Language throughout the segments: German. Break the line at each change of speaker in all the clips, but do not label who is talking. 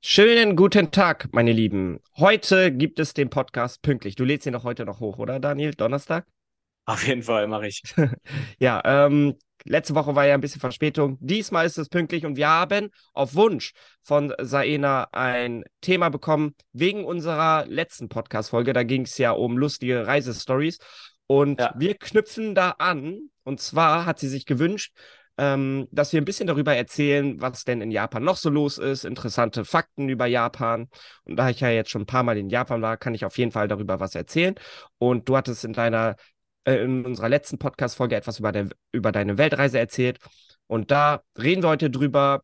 Schönen guten Tag, meine Lieben. Heute gibt es den Podcast pünktlich. Du lädst ihn doch heute noch hoch, oder Daniel? Donnerstag?
Auf jeden Fall, mache ich.
ja, ähm, letzte Woche war ja ein bisschen Verspätung. Diesmal ist es pünktlich und wir haben auf Wunsch von Saena ein Thema bekommen wegen unserer letzten Podcast-Folge. Da ging es ja um lustige Reisestories. Und ja. wir knüpfen da an. Und zwar hat sie sich gewünscht, ähm, dass wir ein bisschen darüber erzählen, was denn in Japan noch so los ist, interessante Fakten über Japan. Und da ich ja jetzt schon ein paar Mal in Japan war, kann ich auf jeden Fall darüber was erzählen. Und du hattest in deiner, äh, in unserer letzten Podcast-Folge etwas über, der, über deine Weltreise erzählt. Und da reden wir heute drüber,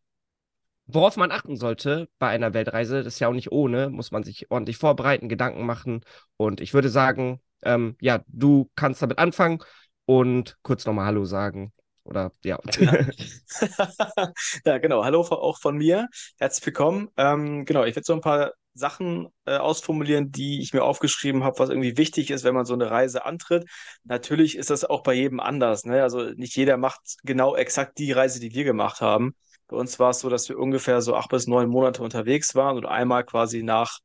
worauf man achten sollte bei einer Weltreise. Das ist ja auch nicht ohne, muss man sich ordentlich vorbereiten, Gedanken machen. Und ich würde sagen, ähm, ja, du kannst damit anfangen und kurz nochmal Hallo sagen. Oder ja.
ja, genau. Hallo auch von mir. Herzlich willkommen. Ähm, genau, ich werde so ein paar Sachen äh, ausformulieren, die ich mir aufgeschrieben habe, was irgendwie wichtig ist, wenn man so eine Reise antritt. Natürlich ist das auch bei jedem anders. Ne? Also nicht jeder macht genau exakt die Reise, die wir gemacht haben. Bei uns war es so, dass wir ungefähr so acht bis neun Monate unterwegs waren und einmal quasi nach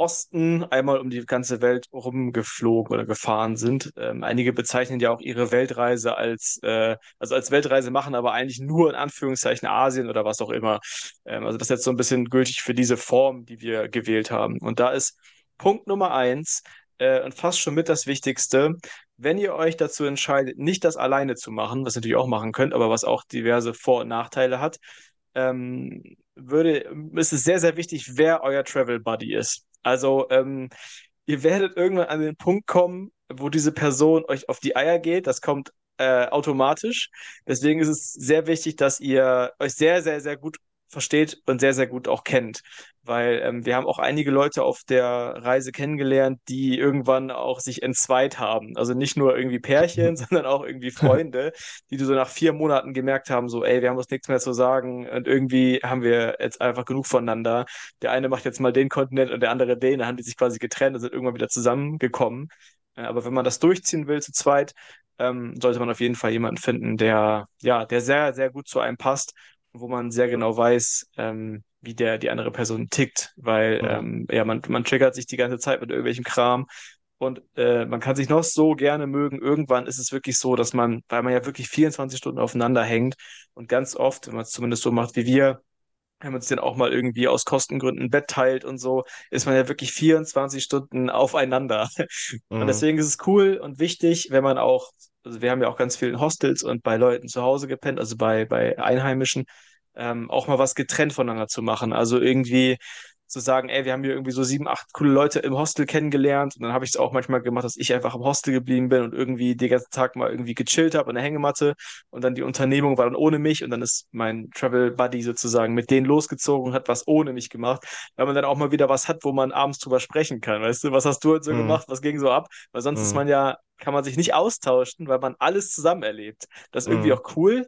Osten einmal um die ganze Welt rumgeflogen oder gefahren sind. Ähm, einige bezeichnen ja auch ihre Weltreise als, äh, also als Weltreise machen, aber eigentlich nur in Anführungszeichen Asien oder was auch immer. Ähm, also das ist jetzt so ein bisschen gültig für diese Form, die wir gewählt haben. Und da ist Punkt Nummer eins äh, und fast schon mit das Wichtigste, wenn ihr euch dazu entscheidet, nicht das alleine zu machen, was ihr natürlich auch machen könnt, aber was auch diverse Vor- und Nachteile hat, ähm, würde, ist es sehr, sehr wichtig, wer euer Travel Buddy ist. Also ähm, ihr werdet irgendwann an den Punkt kommen, wo diese Person euch auf die Eier geht. Das kommt äh, automatisch. Deswegen ist es sehr wichtig, dass ihr euch sehr, sehr, sehr gut versteht und sehr, sehr gut auch kennt. Weil ähm, wir haben auch einige Leute auf der Reise kennengelernt, die irgendwann auch sich entzweit haben. Also nicht nur irgendwie Pärchen, sondern auch irgendwie Freunde, die du so nach vier Monaten gemerkt haben, so, ey, wir haben uns nichts mehr zu sagen und irgendwie haben wir jetzt einfach genug voneinander. Der eine macht jetzt mal den Kontinent und der andere den, dann haben die sich quasi getrennt und sind irgendwann wieder zusammengekommen. Aber wenn man das durchziehen will zu zweit, ähm, sollte man auf jeden Fall jemanden finden, der, ja, der sehr, sehr gut zu einem passt wo man sehr genau weiß, ähm, wie der die andere Person tickt, weil ja, ähm, ja man, man triggert sich die ganze Zeit mit irgendwelchem Kram und äh, man kann sich noch so gerne mögen. Irgendwann ist es wirklich so, dass man, weil man ja wirklich 24 Stunden aufeinander hängt und ganz oft, wenn man es zumindest so macht wie wir, wenn man sich dann auch mal irgendwie aus Kostengründen ein Bett teilt und so, ist man ja wirklich 24 Stunden aufeinander. Mhm. Und deswegen ist es cool und wichtig, wenn man auch also wir haben ja auch ganz viel in Hostels und bei Leuten zu Hause gepennt, also bei, bei Einheimischen, ähm, auch mal was getrennt voneinander zu machen. Also irgendwie zu sagen, ey, wir haben hier irgendwie so sieben, acht coole Leute im Hostel kennengelernt. Und dann habe ich es auch manchmal gemacht, dass ich einfach im Hostel geblieben bin und irgendwie den ganzen Tag mal irgendwie gechillt habe an der Hängematte. Und dann die Unternehmung war dann ohne mich. Und dann ist mein Travel Buddy sozusagen mit denen losgezogen und hat was ohne mich gemacht. Weil man dann auch mal wieder was hat, wo man abends drüber sprechen kann. Weißt du, was hast du heute so mhm. gemacht? Was ging so ab? Weil sonst mhm. ist man ja, kann man sich nicht austauschen, weil man alles zusammen erlebt. Das ist irgendwie mhm. auch cool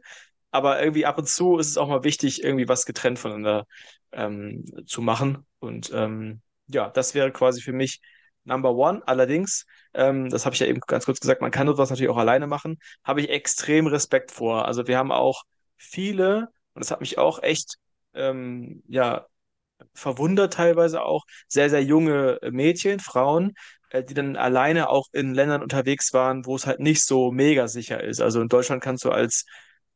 aber irgendwie ab und zu ist es auch mal wichtig, irgendwie was getrennt voneinander ähm, zu machen. Und ähm, ja, das wäre quasi für mich Number One. Allerdings, ähm, das habe ich ja eben ganz kurz gesagt, man kann sowas natürlich auch alleine machen, habe ich extrem Respekt vor. Also wir haben auch viele, und das hat mich auch echt, ähm, ja, verwundert teilweise auch, sehr, sehr junge Mädchen, Frauen, äh, die dann alleine auch in Ländern unterwegs waren, wo es halt nicht so mega sicher ist. Also in Deutschland kannst du als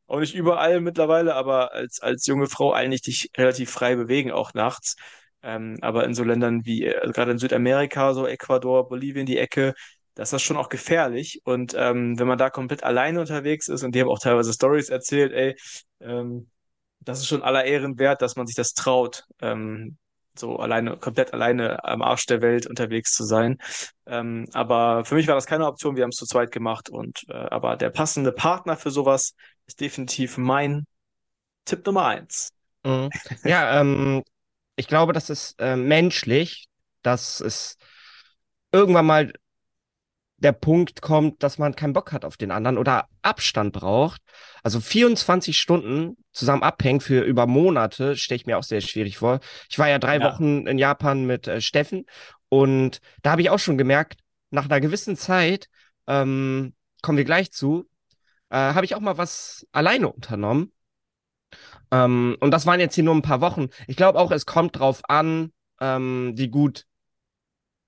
auch nicht überall mittlerweile, aber als, als junge Frau eigentlich dich relativ frei bewegen, auch nachts. Ähm, aber in so Ländern wie, also gerade in Südamerika, so Ecuador, Bolivien, die Ecke, das ist schon auch gefährlich. Und ähm, wenn man da komplett alleine unterwegs ist, und die haben auch teilweise Stories erzählt, ey, ähm, das ist schon aller Ehren wert, dass man sich das traut, ähm, so alleine, komplett alleine am Arsch der Welt unterwegs zu sein. Ähm, aber für mich war das keine Option. Wir haben es zu zweit gemacht und äh, aber der passende Partner für sowas ist definitiv mein Tipp Nummer eins.
Mhm. Ja, ähm, ich glaube, das ist äh, menschlich, dass es irgendwann mal der Punkt kommt, dass man keinen Bock hat auf den anderen oder Abstand braucht. Also 24 Stunden zusammen abhängen für über Monate stelle ich mir auch sehr schwierig vor. Ich war ja drei ja. Wochen in Japan mit äh, Steffen und da habe ich auch schon gemerkt, nach einer gewissen Zeit, ähm, kommen wir gleich zu, äh, habe ich auch mal was alleine unternommen. Ähm, und das waren jetzt hier nur ein paar Wochen. Ich glaube auch, es kommt drauf an, ähm, wie gut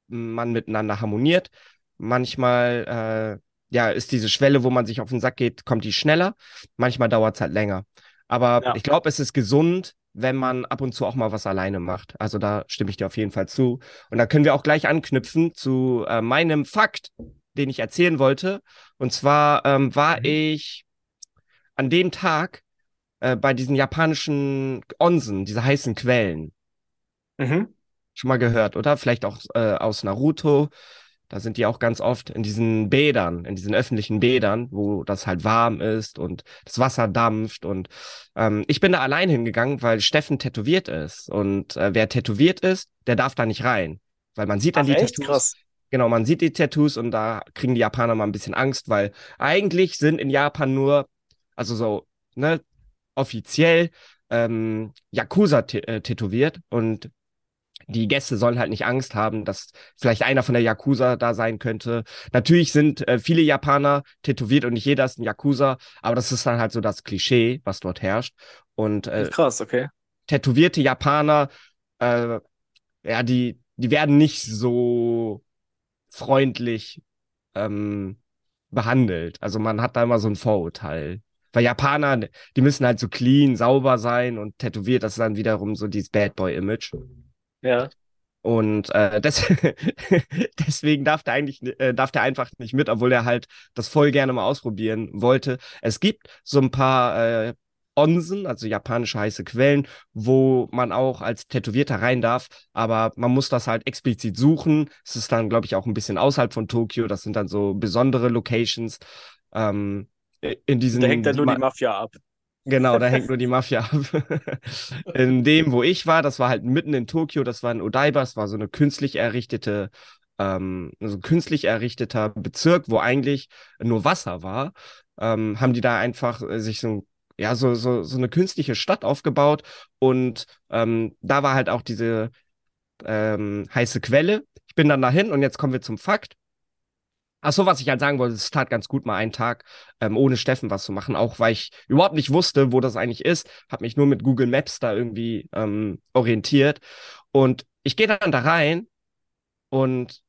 man miteinander harmoniert. Manchmal, äh, ja, ist diese Schwelle, wo man sich auf den Sack geht, kommt die schneller. Manchmal dauert es halt länger. Aber ja. ich glaube, es ist gesund, wenn man ab und zu auch mal was alleine macht. Also da stimme ich dir auf jeden Fall zu. Und da können wir auch gleich anknüpfen zu äh, meinem Fakt, den ich erzählen wollte. Und zwar ähm, war mhm. ich an dem Tag äh, bei diesen japanischen Onsen, diese heißen Quellen. Mhm. Schon mal gehört, oder? Vielleicht auch äh, aus Naruto. Da sind die auch ganz oft in diesen Bädern, in diesen öffentlichen Bädern, wo das halt warm ist und das Wasser dampft. Und ähm, ich bin da allein hingegangen, weil Steffen tätowiert ist. Und äh, wer tätowiert ist, der darf da nicht rein. Weil man sieht dann Ach, die echt? Tattoos. Krass. Genau, man sieht die Tattoos und da kriegen die Japaner mal ein bisschen Angst, weil eigentlich sind in Japan nur, also so, ne, offiziell ähm, Yakuza äh, tätowiert und die Gäste sollen halt nicht Angst haben, dass vielleicht einer von der Yakuza da sein könnte. Natürlich sind äh, viele Japaner tätowiert und nicht jeder ist ein Yakuza, aber das ist dann halt so das Klischee, was dort herrscht. Und äh,
krass, okay.
Tätowierte Japaner, äh, ja, die, die werden nicht so freundlich ähm, behandelt. Also man hat da immer so ein Vorurteil. Weil Japaner, die müssen halt so clean, sauber sein und tätowiert, das ist dann wiederum so dieses Bad Boy-Image.
Ja.
Und äh, des deswegen darf der eigentlich äh, darf der einfach nicht mit, obwohl er halt das voll gerne mal ausprobieren wollte. Es gibt so ein paar äh, Onsen, also japanische heiße Quellen, wo man auch als Tätowierter rein darf, aber man muss das halt explizit suchen. Es ist dann, glaube ich, auch ein bisschen außerhalb von Tokio. Das sind dann so besondere Locations. Ähm, in diesen.
Da hängt dann nur die Mafia ab.
Genau, da hängt nur die Mafia ab. in dem, wo ich war, das war halt mitten in Tokio, das war in Odaiba, das war so eine künstlich errichtete, ähm, so ein künstlich errichteter Bezirk, wo eigentlich nur Wasser war. Ähm, haben die da einfach äh, sich so ja, so, so, so eine künstliche Stadt aufgebaut und ähm, da war halt auch diese ähm, heiße Quelle. Ich bin dann dahin und jetzt kommen wir zum Fakt. Ach so, was ich halt sagen wollte, es tat ganz gut, mal einen Tag ähm, ohne Steffen was zu machen, auch weil ich überhaupt nicht wusste, wo das eigentlich ist, habe mich nur mit Google Maps da irgendwie ähm, orientiert und ich gehe dann da rein und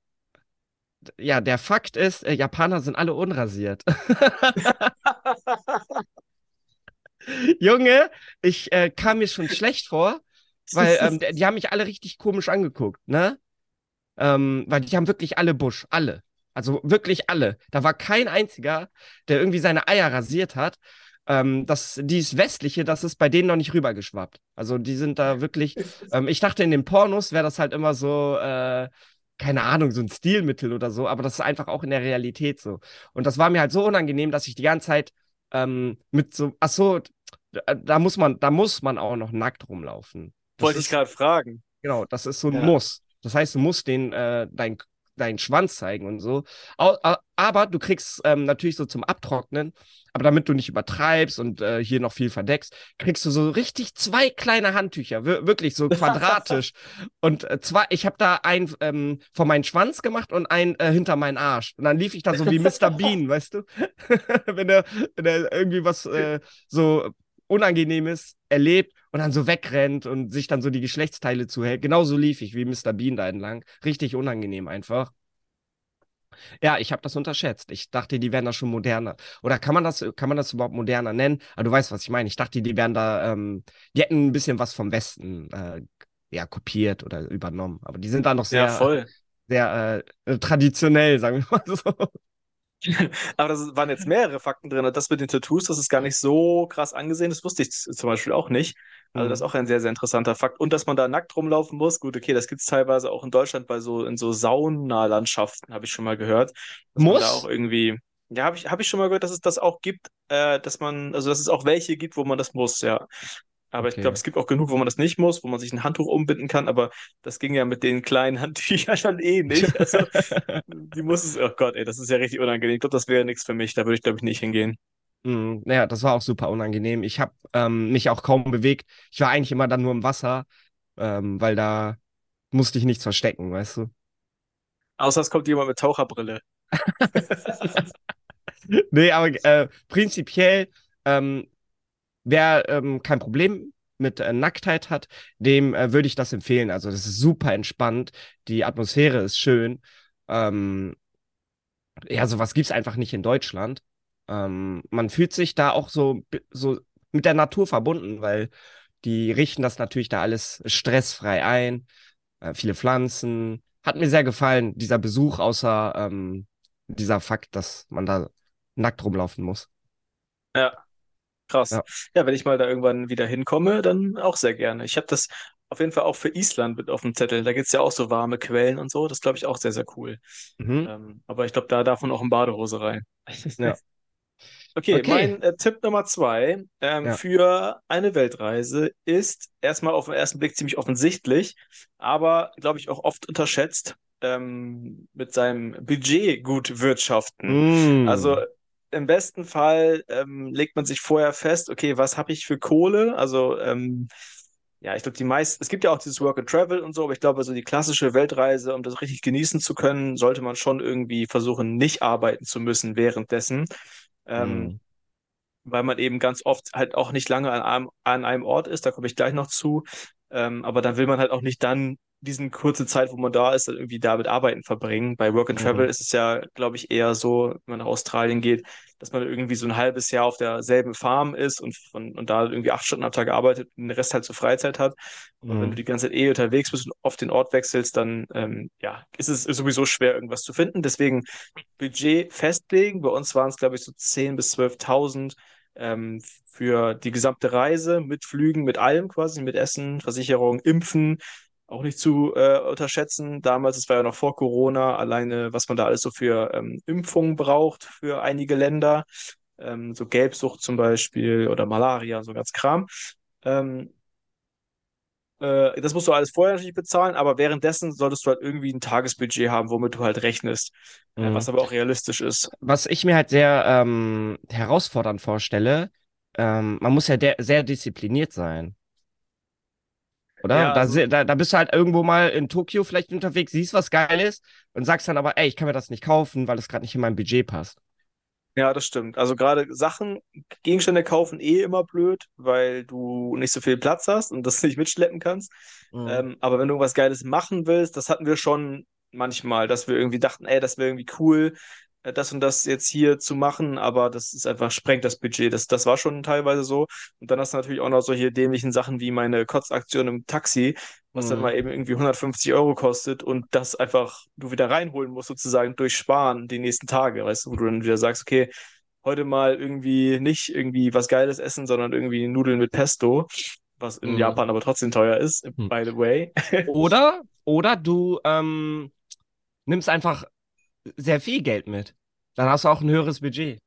ja, der Fakt ist, äh, Japaner sind alle unrasiert. Junge, ich äh, kam mir schon schlecht vor, weil ähm, die, die haben mich alle richtig komisch angeguckt, ne? Ähm, weil die haben wirklich alle Busch, alle. Also wirklich alle. Da war kein einziger, der irgendwie seine Eier rasiert hat. Ähm, das, dieses Westliche, das ist bei denen noch nicht rübergeschwappt. Also die sind da wirklich. Ähm, ich dachte, in den Pornos wäre das halt immer so, äh, keine Ahnung, so ein Stilmittel oder so, aber das ist einfach auch in der Realität so. Und das war mir halt so unangenehm, dass ich die ganze Zeit ähm, mit so, ach so, da muss man, da muss man auch noch nackt rumlaufen.
Das Wollte ist, ich gerade fragen.
Genau, das ist so ein ja. Muss. Das heißt, du musst den, äh, dein deinen Schwanz zeigen und so. Aber du kriegst ähm, natürlich so zum Abtrocknen, aber damit du nicht übertreibst und äh, hier noch viel verdeckst, kriegst du so richtig zwei kleine Handtücher, wirklich so quadratisch. und äh, zwei, ich habe da einen ähm, vor meinen Schwanz gemacht und einen äh, hinter meinen Arsch. Und dann lief ich da so wie Mr. Bean, weißt du? wenn er wenn er irgendwie was äh, so Unangenehmes erlebt und dann so wegrennt und sich dann so die Geschlechtsteile zuhält. Genauso lief ich wie Mr. Bean da entlang. Richtig unangenehm einfach. Ja, ich habe das unterschätzt. Ich dachte, die wären da schon moderner. Oder kann man das, kann man das überhaupt moderner nennen? Aber du weißt, was ich meine. Ich dachte, die wären da, ähm, die hätten ein bisschen was vom Westen äh, ja, kopiert oder übernommen. Aber die sind da noch sehr,
ja,
sehr äh, traditionell, sagen wir mal so.
Aber das waren jetzt mehrere Fakten drin. Und das mit den Tattoos, das ist gar nicht so krass angesehen. Das wusste ich zum Beispiel auch nicht. Also das ist mhm. auch ein sehr, sehr interessanter Fakt. Und dass man da nackt rumlaufen muss, gut, okay, das gibt es teilweise auch in Deutschland bei so, in so Saunalandschaften, habe ich schon mal gehört.
Muss?
da auch irgendwie, ja, habe ich, hab ich schon mal gehört, dass es das auch gibt, äh, dass man, also dass es auch welche gibt, wo man das muss, ja. Aber okay. ich glaube, es gibt auch genug, wo man das nicht muss, wo man sich ein Handtuch umbinden kann, aber das ging ja mit den kleinen Handtüchern dann eh nicht. Also, die muss es, oh Gott, ey, das ist ja richtig unangenehm. Ich glaube, das wäre nichts für mich, da würde ich, glaube ich, nicht hingehen.
Mm, naja, das war auch super unangenehm. Ich habe ähm, mich auch kaum bewegt. Ich war eigentlich immer dann nur im Wasser, ähm, weil da musste ich nichts verstecken, weißt du?
Außer es kommt jemand mit Taucherbrille.
nee, aber äh, prinzipiell ähm, wer ähm, kein Problem mit äh, Nacktheit hat, dem äh, würde ich das empfehlen. Also das ist super entspannt, die Atmosphäre ist schön. Ähm, ja, sowas gibt es einfach nicht in Deutschland. Ähm, man fühlt sich da auch so, so mit der Natur verbunden, weil die richten das natürlich da alles stressfrei ein. Äh, viele Pflanzen. Hat mir sehr gefallen, dieser Besuch, außer ähm, dieser Fakt, dass man da nackt rumlaufen muss.
Ja, krass. Ja. ja, wenn ich mal da irgendwann wieder hinkomme, dann auch sehr gerne. Ich habe das auf jeden Fall auch für Island mit auf dem Zettel. Da gibt es ja auch so warme Quellen und so. Das glaube ich auch sehr, sehr cool. Mhm. Ähm, aber ich glaube, da darf man auch in Badehose rein. Ja. Okay, okay. mein äh, Tipp Nummer zwei ähm, ja. für eine Weltreise ist erstmal auf den ersten Blick ziemlich offensichtlich, aber glaube ich auch oft unterschätzt, ähm, mit seinem Budget gut wirtschaften. Mm. Also im besten Fall ähm, legt man sich vorher fest, okay, was habe ich für Kohle? Also ähm, ja, ich glaube, die meisten, es gibt ja auch dieses Work and Travel und so, aber ich glaube, so die klassische Weltreise, um das richtig genießen zu können, sollte man schon irgendwie versuchen, nicht arbeiten zu müssen währenddessen. Ähm, mhm. Weil man eben ganz oft halt auch nicht lange an einem, an einem Ort ist, da komme ich gleich noch zu. Ähm, aber dann will man halt auch nicht dann diesen kurze Zeit, wo man da ist, irgendwie damit arbeiten verbringen. Bei Work and Travel mhm. ist es ja, glaube ich, eher so, wenn man nach Australien geht, dass man irgendwie so ein halbes Jahr auf derselben Farm ist und, von, und da irgendwie acht Stunden am Tag arbeitet und den Rest halt zur Freizeit hat. Und mhm. wenn du die ganze Zeit eh unterwegs bist und oft den Ort wechselst, dann ähm, ja, ist es sowieso schwer, irgendwas zu finden. Deswegen Budget festlegen. Bei uns waren es, glaube ich, so 10.000 bis 12.000 ähm, für die gesamte Reise mit Flügen, mit allem quasi, mit Essen, Versicherung, Impfen, auch nicht zu äh, unterschätzen. Damals, es war ja noch vor Corona, alleine, was man da alles so für ähm, Impfungen braucht für einige Länder, ähm, so Gelbsucht zum Beispiel oder Malaria, so ganz Kram. Ähm, äh, das musst du alles vorher natürlich bezahlen, aber währenddessen solltest du halt irgendwie ein Tagesbudget haben, womit du halt rechnest, äh, mhm. was aber auch realistisch ist.
Was ich mir halt sehr ähm, herausfordernd vorstelle, ähm, man muss ja sehr diszipliniert sein. Oder? Ja, also, da, da, bist du halt irgendwo mal in Tokio vielleicht unterwegs, siehst was Geiles und sagst dann aber, ey, ich kann mir das nicht kaufen, weil es gerade nicht in mein Budget passt.
Ja, das stimmt. Also gerade Sachen, Gegenstände kaufen eh immer blöd, weil du nicht so viel Platz hast und das nicht mitschleppen kannst. Mhm. Ähm, aber wenn du irgendwas Geiles machen willst, das hatten wir schon manchmal, dass wir irgendwie dachten, ey, das wäre irgendwie cool, das und das jetzt hier zu machen, aber das ist einfach, sprengt das Budget. Das, das war schon teilweise so. Und dann hast du natürlich auch noch solche dämlichen Sachen wie meine Kotzaktion im Taxi, was mhm. dann mal eben irgendwie 150 Euro kostet und das einfach du wieder reinholen musst, sozusagen durch Sparen die nächsten Tage, weißt du, wo du dann wieder sagst, okay, heute mal irgendwie nicht irgendwie was Geiles essen, sondern irgendwie Nudeln mit Pesto, was in mhm. Japan aber trotzdem teuer ist, mhm. by the way.
oder, oder du ähm, nimmst einfach sehr viel Geld mit. Dann hast du auch ein höheres Budget.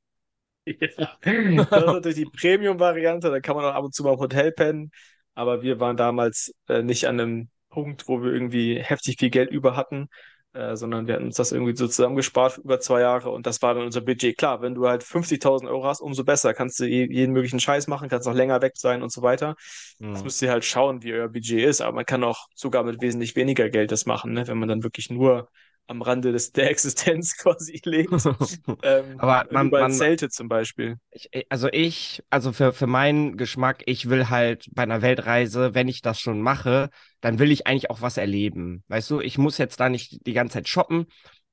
Ja, das ist natürlich die Premium-Variante, da kann man auch ab und zu mal im Hotel pennen. Aber wir waren damals äh, nicht an einem Punkt, wo wir irgendwie heftig viel Geld über hatten, äh, sondern wir hatten uns das irgendwie so zusammengespart über zwei Jahre und das war dann unser Budget. Klar, wenn du halt 50.000 Euro hast, umso besser. Kannst du jeden möglichen Scheiß machen, kannst noch länger weg sein und so weiter. Mhm. Das müsst ihr halt schauen, wie euer Budget ist. Aber man kann auch sogar mit wesentlich weniger Geld das machen, ne? wenn man dann wirklich nur am Rande des, der Existenz quasi lebt. ähm,
Aber man, man
Zelte zum Beispiel.
Ich, also ich, also für, für meinen Geschmack, ich will halt bei einer Weltreise, wenn ich das schon mache, dann will ich eigentlich auch was erleben. Weißt du, ich muss jetzt da nicht die ganze Zeit shoppen.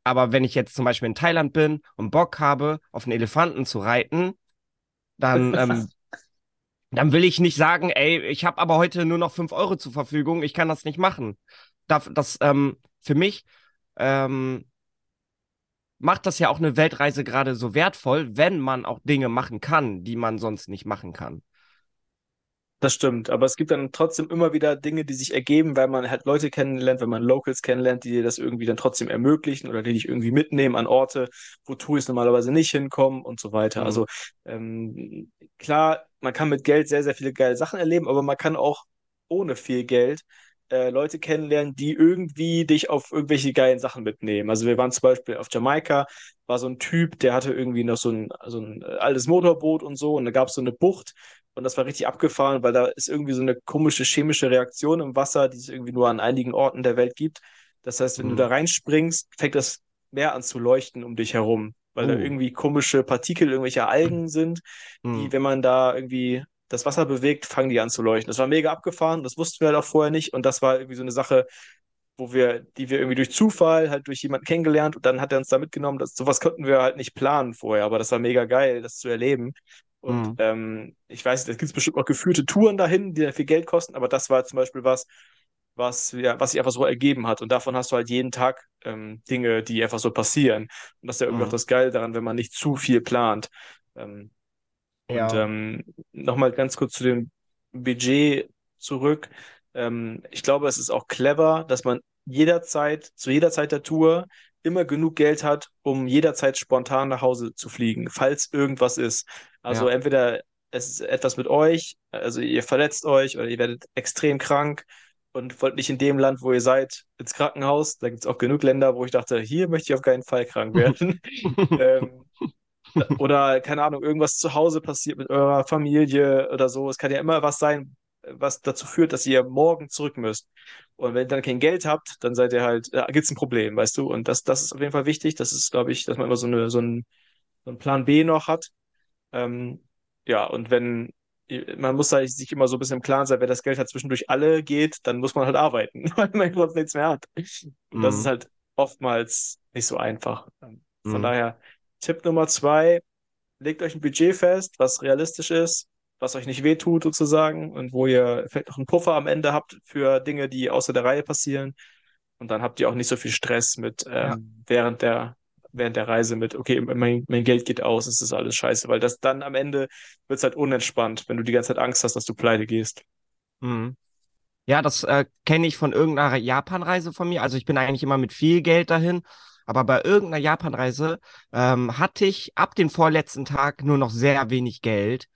Aber wenn ich jetzt zum Beispiel in Thailand bin und Bock habe, auf einen Elefanten zu reiten, dann, ähm, dann will ich nicht sagen, ey, ich habe aber heute nur noch fünf Euro zur Verfügung, ich kann das nicht machen. Das, das ähm, für mich ähm, macht das ja auch eine Weltreise gerade so wertvoll, wenn man auch Dinge machen kann, die man sonst nicht machen kann.
Das stimmt, aber es gibt dann trotzdem immer wieder Dinge, die sich ergeben, weil man halt Leute kennenlernt, wenn man Locals kennenlernt, die dir das irgendwie dann trotzdem ermöglichen oder die dich irgendwie mitnehmen an Orte, wo Touris normalerweise nicht hinkommen und so weiter. Mhm. Also ähm, klar, man kann mit Geld sehr, sehr viele geile Sachen erleben, aber man kann auch ohne viel Geld äh, Leute kennenlernen, die irgendwie dich auf irgendwelche geilen Sachen mitnehmen. Also wir waren zum Beispiel auf Jamaika, war so ein Typ, der hatte irgendwie noch so ein, so ein äh, altes Motorboot und so und da gab es so eine Bucht und das war richtig abgefahren, weil da ist irgendwie so eine komische chemische Reaktion im Wasser, die es irgendwie nur an einigen Orten der Welt gibt. Das heißt, wenn mhm. du da reinspringst, fängt das Meer an zu leuchten um dich herum, weil uh. da irgendwie komische Partikel, irgendwelche Algen sind, die, mhm. wenn man da irgendwie das Wasser bewegt, fangen die an zu leuchten. Das war mega abgefahren, das wussten wir halt auch vorher nicht. Und das war irgendwie so eine Sache, wo wir, die wir irgendwie durch Zufall halt durch jemanden kennengelernt und dann hat er uns da mitgenommen. Das, sowas konnten wir halt nicht planen vorher, aber das war mega geil, das zu erleben. Und mhm. ähm, ich weiß, es gibt bestimmt auch geführte Touren dahin, die dann viel Geld kosten, aber das war zum Beispiel was, was, ja, was sich einfach so ergeben hat. Und davon hast du halt jeden Tag ähm, Dinge, die einfach so passieren. Und das ist ja irgendwie mhm. auch das Geile daran, wenn man nicht zu viel plant. Ähm, ja. Und ähm, nochmal ganz kurz zu dem Budget zurück. Ähm, ich glaube, es ist auch clever, dass man jederzeit, zu jeder Zeit der Tour immer genug Geld hat, um jederzeit spontan nach Hause zu fliegen, falls irgendwas ist. Also ja. entweder es ist etwas mit euch, also ihr verletzt euch oder ihr werdet extrem krank und wollt nicht in dem Land, wo ihr seid, ins Krankenhaus. Da gibt es auch genug Länder, wo ich dachte, hier möchte ich auf keinen Fall krank werden. ähm, oder keine Ahnung, irgendwas zu Hause passiert mit eurer Familie oder so. Es kann ja immer was sein, was dazu führt, dass ihr morgen zurück müsst. Und wenn ihr dann kein Geld habt, dann seid ihr halt, ja, gibt es ein Problem, weißt du? Und das, das ist auf jeden Fall wichtig. Das ist, glaube ich, dass man immer so, eine, so, einen, so einen Plan B noch hat. Ähm, ja, und wenn man muss halt sich immer so ein bisschen im Klaren sein, wenn das Geld halt zwischendurch alle geht, dann muss man halt arbeiten, weil man sonst nichts mehr hat. Und mhm. das ist halt oftmals nicht so einfach. Von mhm. daher, Tipp Nummer zwei, legt euch ein Budget fest, was realistisch ist, was euch nicht wehtut sozusagen und wo ihr vielleicht noch einen Puffer am Ende habt für Dinge, die außer der Reihe passieren. Und dann habt ihr auch nicht so viel Stress mit ähm, ja. während der während der Reise mit, okay, mein, mein Geld geht aus, es ist alles scheiße, weil das dann am Ende wird es halt unentspannt, wenn du die ganze Zeit Angst hast, dass du pleite gehst.
Mhm. Ja, das äh, kenne ich von irgendeiner Japanreise von mir. Also ich bin eigentlich immer mit viel Geld dahin. Aber bei irgendeiner Japanreise ähm, hatte ich ab dem vorletzten Tag nur noch sehr wenig Geld.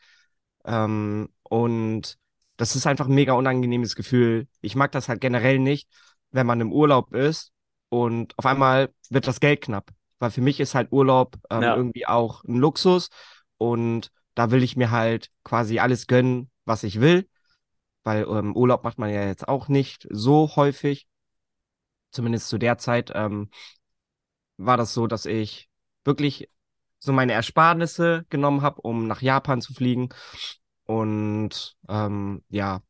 Ähm, und das ist einfach ein mega unangenehmes Gefühl. Ich mag das halt generell nicht, wenn man im Urlaub ist und auf einmal wird das Geld knapp weil für mich ist halt Urlaub ähm, ja. irgendwie auch ein Luxus und da will ich mir halt quasi alles gönnen, was ich will, weil ähm, Urlaub macht man ja jetzt auch nicht so häufig. Zumindest zu der Zeit ähm, war das so, dass ich wirklich so meine Ersparnisse genommen habe, um nach Japan zu fliegen. Und ähm, ja,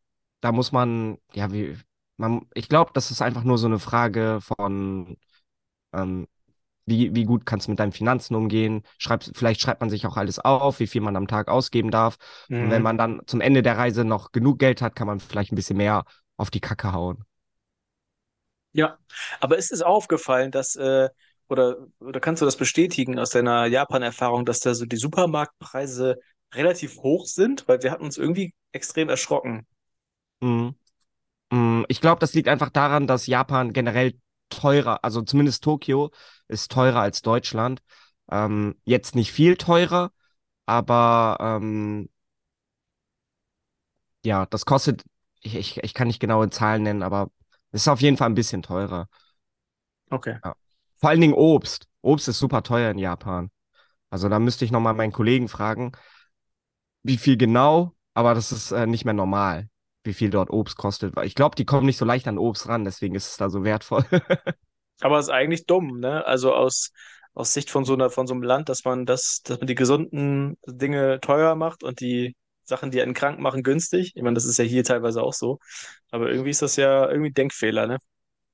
da muss man, ja, wie, man, ich glaube, das ist einfach nur so eine Frage von, ähm, wie, wie gut kannst du mit deinen Finanzen umgehen? Schreib, vielleicht schreibt man sich auch alles auf, wie viel man am Tag ausgeben darf. Mhm. Und wenn mhm. man dann zum Ende der Reise noch genug Geld hat, kann man vielleicht ein bisschen mehr auf die Kacke hauen.
Ja, aber ist es aufgefallen, dass, äh, oder, oder kannst du das bestätigen aus deiner Japan-Erfahrung, dass da so die Supermarktpreise relativ hoch sind? Weil wir hatten uns irgendwie extrem erschrocken.
Mhm. mhm. Ich glaube, das liegt einfach daran, dass Japan generell teurer, also zumindest Tokio ist teurer als Deutschland. Ähm, jetzt nicht viel teurer, aber ähm, ja, das kostet, ich, ich, ich kann nicht genaue Zahlen nennen, aber es ist auf jeden Fall ein bisschen teurer.
Okay.
Ja. Vor allen Dingen Obst. Obst ist super teuer in Japan. Also da müsste ich nochmal meinen Kollegen fragen, wie viel genau, aber das ist äh, nicht mehr normal, wie viel dort Obst kostet. Ich glaube, die kommen nicht so leicht an Obst ran, deswegen ist es da so wertvoll.
Aber es ist eigentlich dumm, ne? Also aus, aus Sicht von so einer, von so einem Land, dass man das, dass man die gesunden Dinge teuer macht und die Sachen, die einen krank machen, günstig. Ich meine, das ist ja hier teilweise auch so. Aber irgendwie ist das ja irgendwie Denkfehler, ne?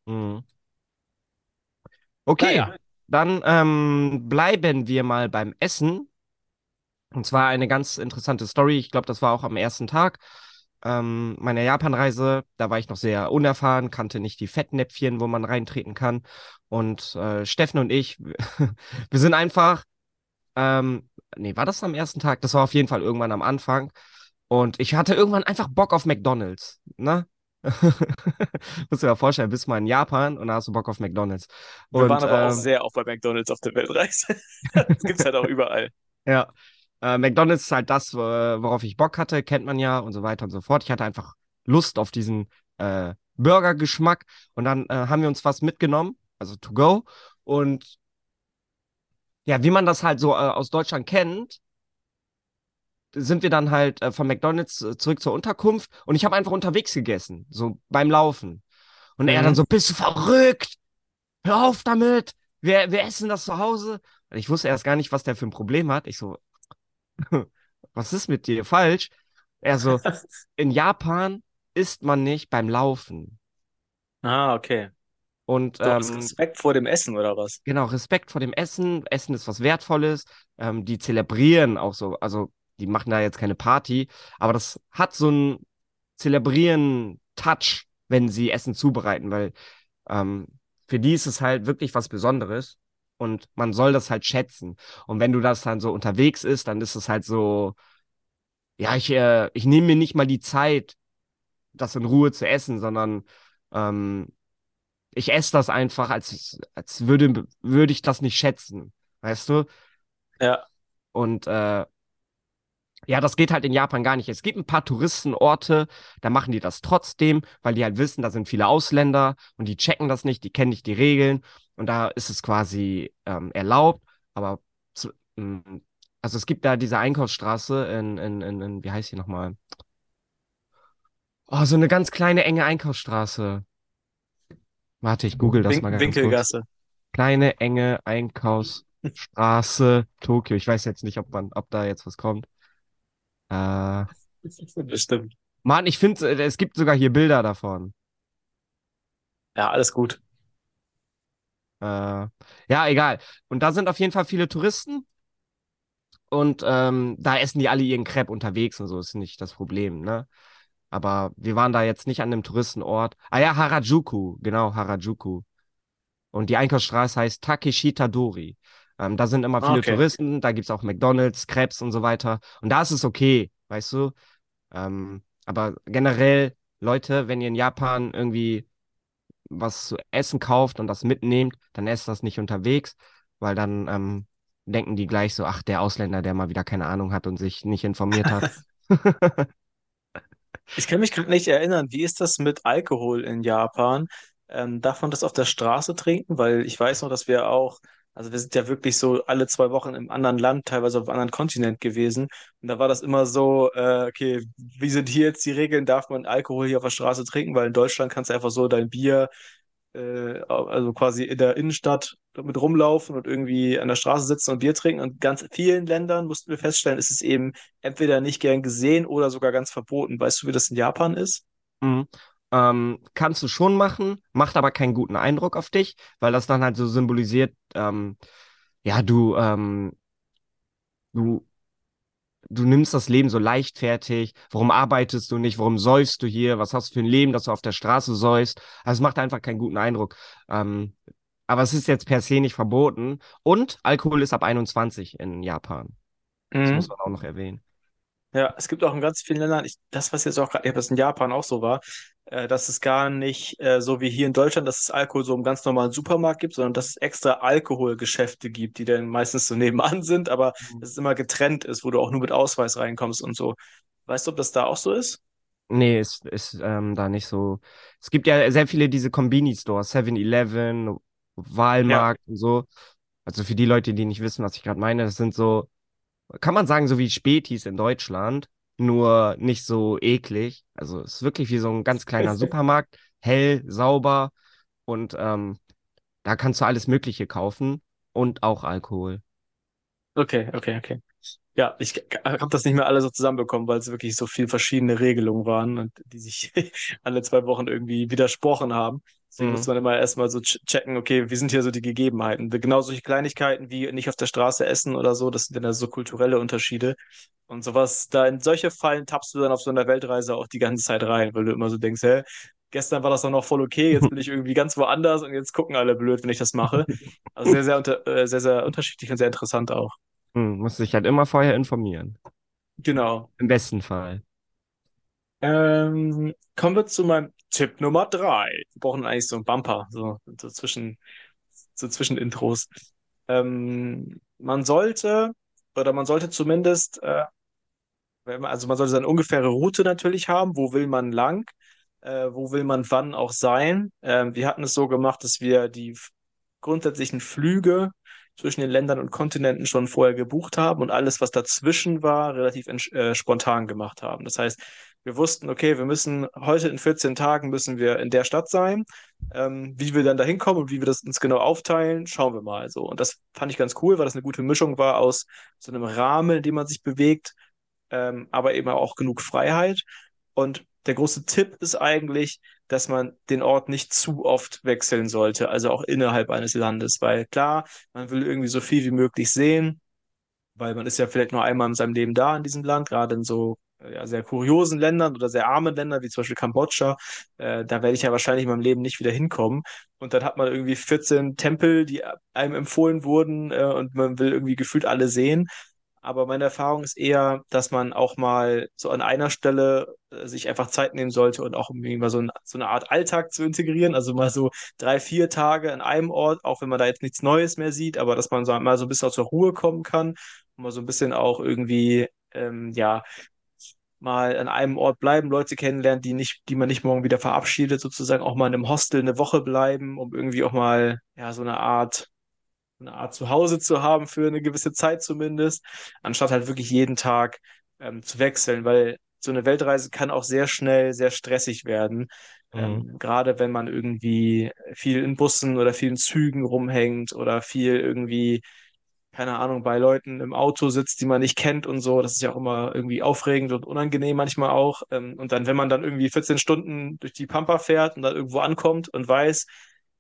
Mhm.
Okay, naja. dann ähm, bleiben wir mal beim Essen. Und zwar eine ganz interessante Story. Ich glaube, das war auch am ersten Tag ähm, meiner Japanreise, da war ich noch sehr unerfahren, kannte nicht die Fettnäpfchen, wo man reintreten kann. Und äh, Steffen und ich, wir sind einfach, ähm, nee, war das am ersten Tag? Das war auf jeden Fall irgendwann am Anfang. Und ich hatte irgendwann einfach Bock auf McDonalds, ne? Musst du dir vorstellen, bist mal in Japan und da hast du Bock auf McDonalds.
Wir und, waren aber ähm, auch sehr oft bei McDonalds auf der Weltreise. das gibt's halt auch überall.
Ja, äh, McDonald's ist halt das, worauf ich Bock hatte, kennt man ja und so weiter und so fort. Ich hatte einfach Lust auf diesen äh, Burger-Geschmack und dann äh, haben wir uns was mitgenommen, also to go. Und ja, wie man das halt so äh, aus Deutschland kennt, sind wir dann halt äh, von McDonald's äh, zurück zur Unterkunft und ich habe einfach unterwegs gegessen, so beim Laufen. Und mhm. er dann so, bist du verrückt? Hör auf damit! Wir, wir essen das zu Hause. Und ich wusste erst gar nicht, was der für ein Problem hat. Ich so, was ist mit dir falsch? Also in Japan isst man nicht beim Laufen.
Ah, okay.
Und
So aus
ähm,
Respekt vor dem Essen oder was?
genau, Respekt vor dem Essen. Essen ist was Wertvolles. Ähm, die zelebrieren auch so. Also die machen da jetzt keine Party, aber das hat so einen Zelebrieren-Touch, wenn sie Essen zubereiten, weil ähm, für die ist es halt wirklich was Besonderes und man soll das halt schätzen. Und wenn du das dann so unterwegs ist, dann ist es halt so, ja, ich, äh, ich nehme mir nicht mal die Zeit, das in Ruhe zu essen, sondern ähm, ich esse das einfach, als, als würde, würde ich das nicht schätzen, weißt du?
Ja.
Und äh, ja, das geht halt in Japan gar nicht. Es gibt ein paar Touristenorte, da machen die das trotzdem, weil die halt wissen, da sind viele Ausländer und die checken das nicht, die kennen nicht die Regeln und da ist es quasi ähm, erlaubt, aber zu, mh, also es gibt da diese Einkaufsstraße in, in, in, in wie heißt die nochmal? Oh, so eine ganz kleine, enge Einkaufsstraße. Warte, ich google das mal
Win
ganz kurz.
Winkelgasse.
Kleine, enge Einkaufsstraße, Tokio. Ich weiß jetzt nicht, ob man, ob da jetzt was kommt. Äh,
Bestimmt.
Mann, ich finde, es gibt sogar hier Bilder davon.
Ja, alles gut.
Äh, ja, egal. Und da sind auf jeden Fall viele Touristen und ähm, da essen die alle ihren Crepe unterwegs und so, ist nicht das Problem, ne? Aber wir waren da jetzt nicht an einem Touristenort. Ah ja, Harajuku, genau, Harajuku. Und die Einkaufsstraße heißt Takeshita-dori. Ähm, da sind immer
Ah,
viele
okay.
Touristen, da gibt's auch McDonald's, Crepes und so weiter. Und da ist es okay, weißt du? Ähm, aber generell, Leute, wenn ihr in Japan irgendwie was zu essen kauft und das mitnehmt, dann esst das nicht unterwegs, weil dann ähm, denken die gleich so, ach, der Ausländer, der mal wieder keine Ahnung hat und sich nicht informiert hat.
Ich kann mich gerade nicht erinnern, wie ist das mit Alkohol in Japan? Ähm, darf man das auf der Straße trinken? Weil ich weiß noch, dass wir auch, also wir sind ja wirklich so alle zwei Wochen im anderen Land, teilweise auf einem anderen Kontinent gewesen. Und da war das immer so, äh, okay, wie sind hier jetzt die Regeln? Darf man Alkohol hier auf der Straße trinken? Weil in Deutschland kannst du einfach so dein Bier, äh, also quasi in der Innenstadt mit rumlaufen und irgendwie an der Straße sitzen und Bier trinken. Und ganz vielen Ländern mussten wir feststellen, ist es eben entweder nicht gern gesehen oder sogar ganz verboten. Weißt du, wie das in Japan ist?
Mhm. Ähm, kannst du schon machen, macht aber keinen guten Eindruck auf dich, weil das dann halt so symbolisiert, ähm, ja, du, ähm, du, du nimmst das Leben so leichtfertig. Warum arbeitest du nicht? Warum säufst du hier? Was hast du für ein Leben, dass du auf der Straße säufst? Also es macht einfach keinen guten Eindruck. Ähm, aber es ist jetzt per se nicht verboten. Und Alkohol ist ab 21 in Japan. Das muss
Mhm.
man auch noch erwähnen.
Ja, es gibt auch in ganz vielen Ländern, ich, das, was jetzt auch gerade, das in Japan auch so war, äh, dass es gar nicht äh, so wie hier in Deutschland, dass es Alkohol so im ganz normalen Supermarkt gibt, sondern dass es extra Alkoholgeschäfte gibt, die dann meistens so nebenan sind, aber dass es immer getrennt ist, wo du auch nur mit Ausweis reinkommst und so. Weißt du, ob das da auch so ist?
Nee, ist, ist ähm, da nicht so. Es gibt ja sehr viele diese Convenience-Stores, 7-Eleven,
Ja.
Walmart und so. Also für die Leute, die nicht wissen, was ich gerade meine, das sind so, kann man sagen, so wie Spätis in Deutschland, nur nicht so eklig. Also es ist wirklich wie so ein ganz kleiner Supermarkt, hell, sauber und ähm, da kannst du alles Mögliche kaufen und auch Alkohol.
Okay, okay, okay. Ja, ich habe das nicht mehr alle so zusammenbekommen, weil es wirklich so viele verschiedene Regelungen waren und die sich alle zwei Wochen irgendwie widersprochen haben. Deswegen
Mhm.
musste man immer erstmal so ch- checken, okay, wie sind hier so die Gegebenheiten? Genau solche Kleinigkeiten wie nicht auf der Straße essen oder so, das sind dann so kulturelle Unterschiede. Und sowas, da in solche Fallen tappst du dann auf so einer Weltreise auch die ganze Zeit rein, weil du immer so denkst, hä, gestern war das doch noch voll okay, jetzt bin ich irgendwie ganz woanders und jetzt gucken alle blöd, wenn ich das mache. Also sehr, sehr, unter, äh, sehr, sehr unterschiedlich und sehr interessant auch.
Mhm. Muss sich halt immer vorher informieren.
Genau.
Im besten Fall.
Ähm, kommen wir zu meinem Tipp Nummer drei. Wir brauchen eigentlich so einen Bumper, so, so zwischen, so zwischen Intros. Ähm, man sollte, oder man sollte zumindest, äh, man- also man sollte seine ungefähre Route natürlich haben. Wo will man lang? Äh, wo will man wann auch sein? Ähm, wir hatten es so gemacht, dass wir die grundsätzlichen Flüge zwischen den Ländern und Kontinenten schon vorher gebucht haben und alles, was dazwischen war, relativ äh, spontan gemacht haben. Das heißt, wir wussten, okay, wir müssen heute in 14 Tagen müssen wir in der Stadt sein. Ähm, wie wir dann da hinkommen und wie wir das uns genau aufteilen, schauen wir mal so. Und das fand ich ganz cool, weil das eine gute Mischung war aus so einem Rahmen, in dem man sich bewegt ähm, aber eben auch genug Freiheit. Und der große Tipp ist eigentlich, dass man den Ort nicht zu oft wechseln sollte, also auch innerhalb eines Landes, weil klar, man will irgendwie so viel wie möglich sehen, weil man ist ja vielleicht nur einmal in seinem Leben da in diesem Land, gerade in so ja, sehr kuriosen Ländern oder sehr armen Ländern, wie zum Beispiel Kambodscha. Äh, da werde ich ja wahrscheinlich in meinem Leben nicht wieder hinkommen. Und dann hat man irgendwie 14 Tempel, die einem empfohlen wurden äh, und man will irgendwie gefühlt alle sehen. Aber meine Erfahrung ist eher, dass man auch mal so an einer Stelle äh, sich einfach Zeit nehmen sollte und auch irgendwie mal so, ein, so eine Art Alltag zu integrieren. Also mal so drei, vier Tage an einem Ort, auch wenn man da jetzt nichts Neues mehr sieht, aber dass man so mal so ein bisschen zur Ruhe kommen kann und mal so ein bisschen auch irgendwie, ähm, ja, mal an einem Ort bleiben, Leute kennenlernen, die nicht, die man nicht morgen wieder verabschiedet, sozusagen auch mal in einem Hostel eine Woche bleiben, um irgendwie auch mal, ja, so eine Art eine Art Zuhause zu haben für eine gewisse Zeit zumindest, anstatt halt wirklich jeden Tag ähm, zu wechseln, weil so eine Weltreise kann auch sehr schnell sehr stressig werden. Mhm. Ähm, gerade wenn man irgendwie viel in Bussen oder vielen Zügen rumhängt oder viel irgendwie, keine Ahnung, bei Leuten im Auto sitzt, die man nicht kennt und so. Das ist ja auch immer irgendwie aufregend und unangenehm manchmal auch. Ähm, und dann, wenn man dann irgendwie 14 Stunden durch die Pampa fährt und dann irgendwo ankommt und weiß,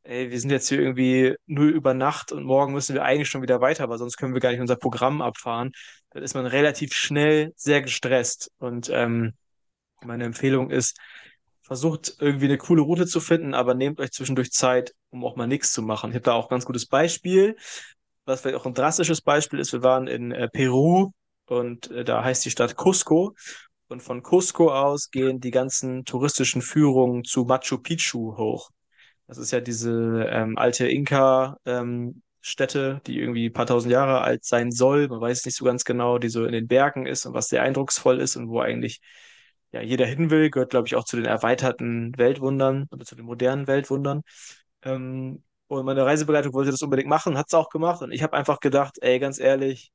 ey, wir sind jetzt hier irgendwie nur über Nacht und morgen müssen wir eigentlich schon wieder weiter, weil sonst können wir gar nicht unser Programm abfahren. Dann ist man relativ schnell sehr gestresst. Und ähm, meine Empfehlung ist, versucht irgendwie eine coole Route zu finden, aber nehmt euch zwischendurch Zeit, um auch mal nichts zu machen. Ich habe da auch ein ganz gutes Beispiel, was vielleicht auch ein drastisches Beispiel ist. Wir waren in äh, Peru und äh, da heißt die Stadt Cusco. Und von Cusco aus gehen die ganzen touristischen Führungen zu Machu Picchu hoch. Das ist ja diese ähm, alte Inka-Stätte, ähm, die irgendwie ein paar tausend Jahre alt sein soll. Man weiß nicht so ganz genau, die so in den Bergen ist und was sehr eindrucksvoll ist und wo eigentlich ja jeder hin will. Gehört, glaube ich, auch zu den erweiterten Weltwundern oder zu den modernen Weltwundern. Ähm, und meine Reisebegleitung wollte das unbedingt machen, hat es auch gemacht. Und ich habe einfach gedacht, ey, ganz ehrlich,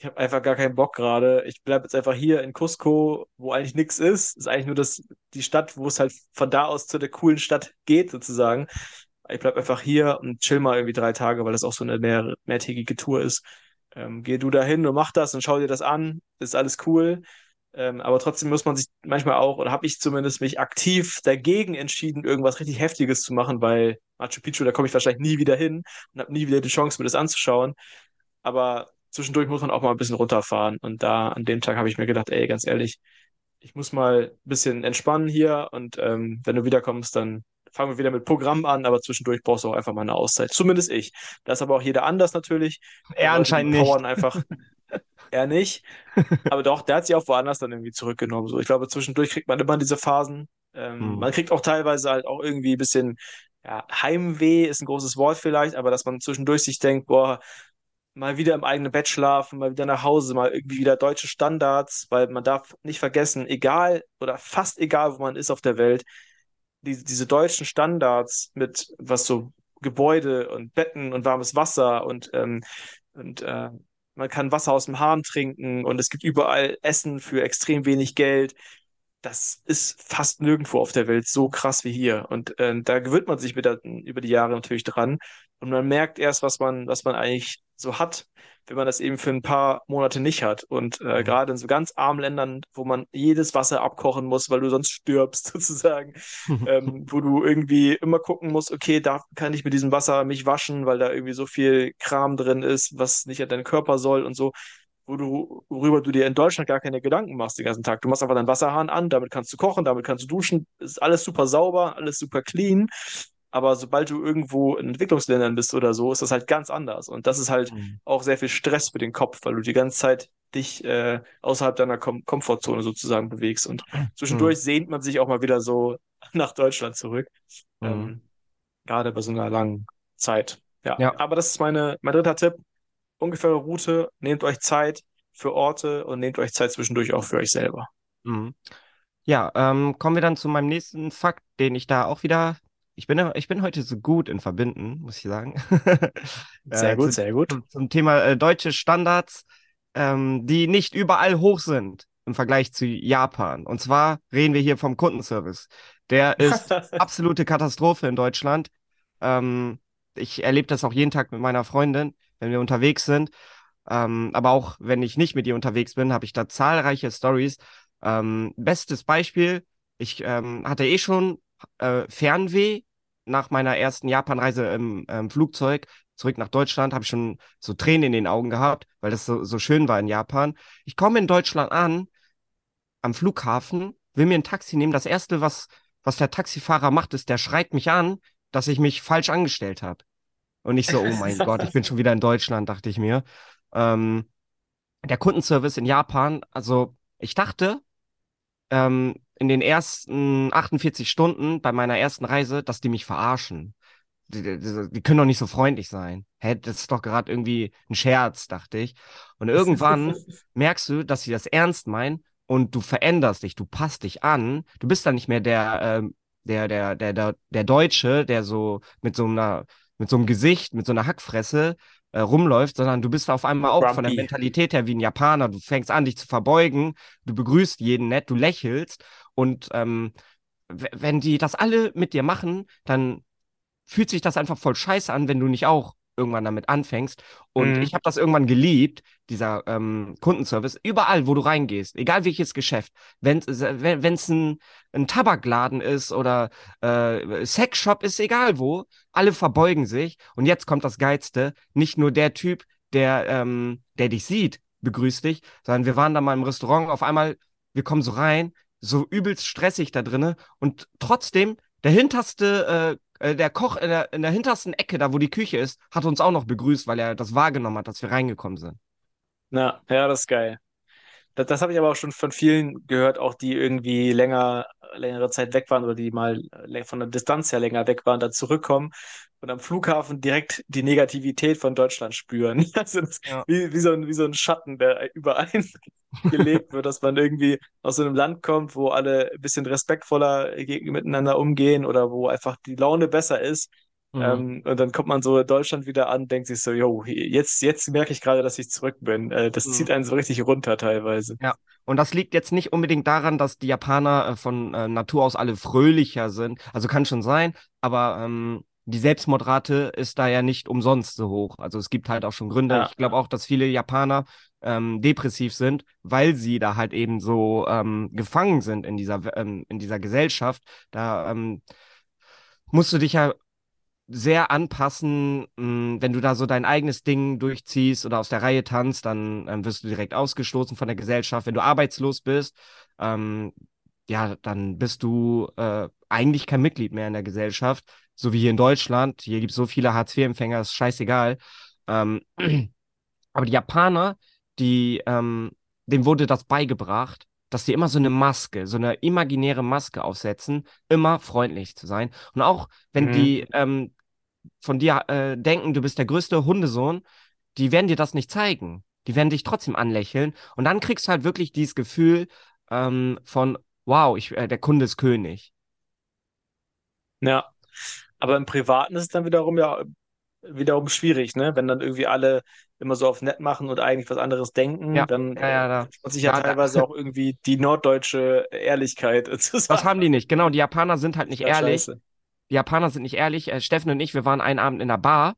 ich habe einfach gar keinen Bock gerade. Ich bleibe jetzt einfach hier in Cusco, wo eigentlich nichts ist. Ist eigentlich nur das, die Stadt, wo es halt von da aus zu der coolen Stadt geht, sozusagen. Ich bleibe einfach hier und chill mal irgendwie drei Tage, weil das auch so eine mehr, mehrtägige Tour ist. Ähm, geh du da hin und mach das und schau dir das an. Ist alles cool. Ähm, aber trotzdem muss man sich manchmal auch, oder habe ich zumindest mich aktiv dagegen entschieden, irgendwas richtig Heftiges zu machen, weil Machu Picchu, da komme ich wahrscheinlich nie wieder hin und habe nie wieder die Chance, mir das anzuschauen. Aber zwischendurch muss man auch mal ein bisschen runterfahren. Und da an dem Tag habe ich mir gedacht, ey, ganz ehrlich, ich muss mal ein bisschen entspannen hier und ähm, wenn du wiederkommst, dann fangen wir wieder mit Programm an, aber zwischendurch brauchst du auch einfach mal eine Auszeit. Zumindest ich. Das ist aber auch jeder anders natürlich.
Er anscheinend nicht.
einfach. er nicht. Aber doch, der hat sich auch woanders dann irgendwie zurückgenommen. So, ich glaube, zwischendurch kriegt man immer diese Phasen. Ähm, hm. Man kriegt auch teilweise halt auch irgendwie ein bisschen ja, Heimweh ist ein großes Wort vielleicht, aber dass man zwischendurch sich denkt, boah, mal wieder im eigenen Bett schlafen, mal wieder nach Hause, mal irgendwie wieder deutsche Standards, weil man darf nicht vergessen, egal oder fast egal, wo man ist auf der Welt, die, diese deutschen Standards mit was so Gebäude und Betten und warmes Wasser und, ähm, und äh, man kann Wasser aus dem Hahn trinken und es gibt überall Essen für extrem wenig Geld. Das ist fast nirgendwo auf der Welt so krass wie hier. Und äh, da gewöhnt man sich mit der, über die Jahre natürlich dran. Und man merkt erst, was man, was man eigentlich so hat, wenn man das eben für ein paar Monate nicht hat. Und äh, mhm. gerade in so ganz armen Ländern, wo man jedes Wasser abkochen muss, weil du sonst stirbst, sozusagen, ähm, wo du irgendwie immer gucken musst, okay, da kann ich mit diesem Wasser mich waschen, weil da irgendwie so viel Kram drin ist, was nicht an deinen Körper soll und so wo du, worüber du dir in Deutschland gar keine Gedanken machst den ganzen Tag. Du machst einfach deinen Wasserhahn an, damit kannst du kochen, damit kannst du duschen, ist alles super sauber, alles super clean. Aber sobald du irgendwo in Entwicklungsländern bist oder so, ist das halt ganz anders. Und das ist halt mhm. auch sehr viel Stress für den Kopf, weil du die ganze Zeit dich äh, außerhalb deiner Kom Komfortzone sozusagen bewegst. Und zwischendurch mhm. sehnt man sich auch mal wieder so nach Deutschland zurück. Mhm. Ähm, gerade bei so einer langen Zeit. Ja. ja. Aber das ist meine, mein dritter Tipp. Ungefähre Route, nehmt euch Zeit für Orte und nehmt euch Zeit zwischendurch auch für euch selber.
Mhm. Ja, ähm, kommen wir dann zu meinem nächsten Fakt, den ich da auch wieder ich bin, ich bin heute so gut in Verbinden, muss ich sagen.
Sehr äh, gut, sehr gut.
Zum, zum Thema äh, deutsche Standards, ähm, die nicht überall hoch sind im Vergleich zu Japan. Und zwar reden wir hier vom Kundenservice. Der ist absolute Katastrophe in Deutschland. Ähm, ich erlebe das auch jeden Tag mit meiner Freundin, wenn wir unterwegs sind. Ähm, aber auch wenn ich nicht mit ihr unterwegs bin, habe ich da zahlreiche Stories. Ähm, bestes Beispiel, ich ähm, hatte eh schon äh, Fernweh nach meiner ersten Japanreise im ähm, Flugzeug zurück nach Deutschland, habe ich schon so Tränen in den Augen gehabt, weil das so, so schön war in Japan. Ich komme in Deutschland an, am Flughafen, will mir ein Taxi nehmen. Das Erste, was, was der Taxifahrer macht, ist, der schreit mich an, dass ich mich falsch angestellt habe. Und ich so, oh mein Gott, ich bin schon wieder in Deutschland, dachte ich mir. Ähm, der Kundenservice in Japan, also ich dachte, ähm, in den ersten 48 Stunden bei meiner ersten Reise, dass die mich verarschen. Die, die, die können doch nicht so freundlich sein. Hä, das ist doch gerade irgendwie ein Scherz, dachte ich. Und irgendwann merkst du, dass sie das ernst meinen und du veränderst dich, du passt dich an. Du bist dann nicht mehr der, ähm, der, der, der, der, der Deutsche, der so mit so einer, mit so einem Gesicht, mit so einer Hackfresse äh, rumläuft, sondern du bist auf einmal auch
Grumpy.
von der Mentalität her wie ein Japaner. Du fängst an, dich zu verbeugen, du begrüßt jeden nett, du lächelst und ähm, wenn die das alle mit dir machen, dann fühlt sich das einfach voll scheiße an, wenn du nicht auch irgendwann damit anfängst. Und
Mhm.
ich habe das irgendwann geliebt, dieser ähm, Kundenservice, überall, wo du reingehst, egal welches Geschäft, wenn es ein, ein Tabakladen ist oder äh, Sexshop ist, egal wo, alle verbeugen sich. Und jetzt kommt das Geilste, nicht nur der Typ, der, ähm, der dich sieht, begrüßt dich, sondern wir waren da mal im Restaurant, auf einmal, wir kommen so rein, so übelst stressig da drinne und trotzdem der hinterste, äh, äh, der Koch in der, in der hintersten Ecke, da wo die Küche ist, hat uns auch noch begrüßt, weil er das wahrgenommen hat, dass wir reingekommen sind.
Na, ja, das ist geil. Das, das habe ich aber auch schon von vielen gehört, auch die irgendwie länger, längere Zeit weg waren oder die mal lä- von der Distanz her länger weg waren, dann zurückkommen und am Flughafen direkt die Negativität von Deutschland spüren. Also das,
Ja.
wie, wie so ein, wie so ein Schatten, der über einen gelegt wird, dass man irgendwie aus so einem Land kommt, wo alle ein bisschen respektvoller miteinander umgehen oder wo einfach die Laune besser ist.
Mhm.
Ähm, und dann kommt man so in Deutschland wieder an, denkt sich so, yo, jetzt, jetzt merke ich gerade, dass ich zurück bin. Äh, das
Mhm.
zieht einen so richtig runter teilweise.
Ja, und das liegt jetzt nicht unbedingt daran, dass die Japaner äh, von äh, Natur aus alle fröhlicher sind. Also kann schon sein, aber ähm, die Selbstmordrate ist da ja nicht umsonst so hoch. Also es gibt halt auch schon Gründe.
Ja.
Ich glaube auch, dass viele Japaner ähm, depressiv sind, weil sie da halt eben so ähm, gefangen sind in dieser, ähm, in dieser Gesellschaft. Da ähm, musst du dich ja sehr anpassen. mh, Wenn du da so dein eigenes Ding durchziehst oder aus der Reihe tanzt, dann ähm, wirst du direkt ausgestoßen von der Gesellschaft. Wenn du arbeitslos bist, ähm, ja, dann bist du äh, eigentlich kein Mitglied mehr in der Gesellschaft. So wie hier in Deutschland. Hier gibt es so viele Hartz-IV-Empfänger, ist scheißegal. Ähm, aber die Japaner, die, ähm, denen wurde das beigebracht, dass sie immer so eine Maske, so eine imaginäre Maske aufsetzen, immer freundlich zu sein. Und auch wenn
Mhm.
die ähm, von dir äh, denken, du bist der größte Hundesohn, die werden dir das nicht zeigen. Die werden dich trotzdem anlächeln. Und dann kriegst du halt wirklich dieses Gefühl ähm, von, wow, ich, äh, der Kunde ist König.
Ja. Aber im Privaten ist es dann wiederum ja wiederum schwierig, ne? Wenn dann irgendwie alle immer so auf nett machen und eigentlich was anderes denken,
Ja,
dann
ja, ja, da.
äh, wünscht man sich ja,
Ja, da-
teilweise auch irgendwie die norddeutsche Ehrlichkeit zu
Das
sagen.
haben die nicht. Genau, die Japaner sind halt nicht ehrlich.
scheiße.
Die Japaner sind nicht ehrlich. Äh, Steffen und ich, wir waren einen Abend in der Bar.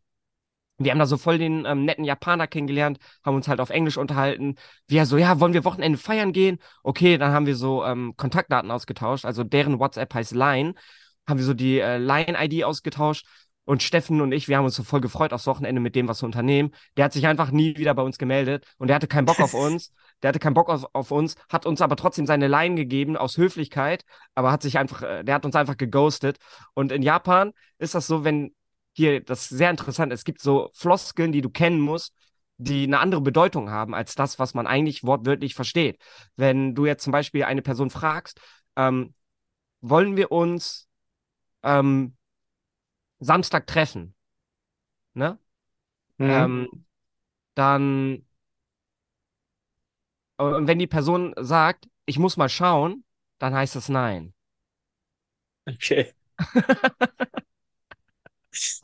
Wir haben da so voll den ähm, netten Japaner kennengelernt, haben uns halt auf Englisch unterhalten. Wir so, ja, wollen wir Wochenende feiern gehen? Okay, dann haben wir so ähm, Kontaktdaten ausgetauscht. Also deren WhatsApp heißt Line. Haben wir so die äh, Line-ID ausgetauscht. Und Steffen und ich, wir haben uns so voll gefreut aufs Wochenende mit dem, was wir unternehmen. Der hat sich einfach nie wieder bei uns gemeldet und der hatte keinen Bock auf uns. Der hatte keinen Bock auf, auf uns, hat uns aber trotzdem seine Line gegeben aus Höflichkeit, aber hat sich einfach, äh, der hat uns einfach geghostet. Und in Japan ist das so, wenn hier, das ist sehr interessant, es gibt so Floskeln, die du kennen musst, die eine andere Bedeutung haben als das, was man eigentlich wortwörtlich versteht. Wenn du jetzt zum Beispiel eine Person fragst, ähm, wollen wir uns ähm, Samstag treffen, ne?
Mhm.
Ähm, dann, und wenn die Person sagt, ich muss mal schauen, dann heißt das nein.
Okay.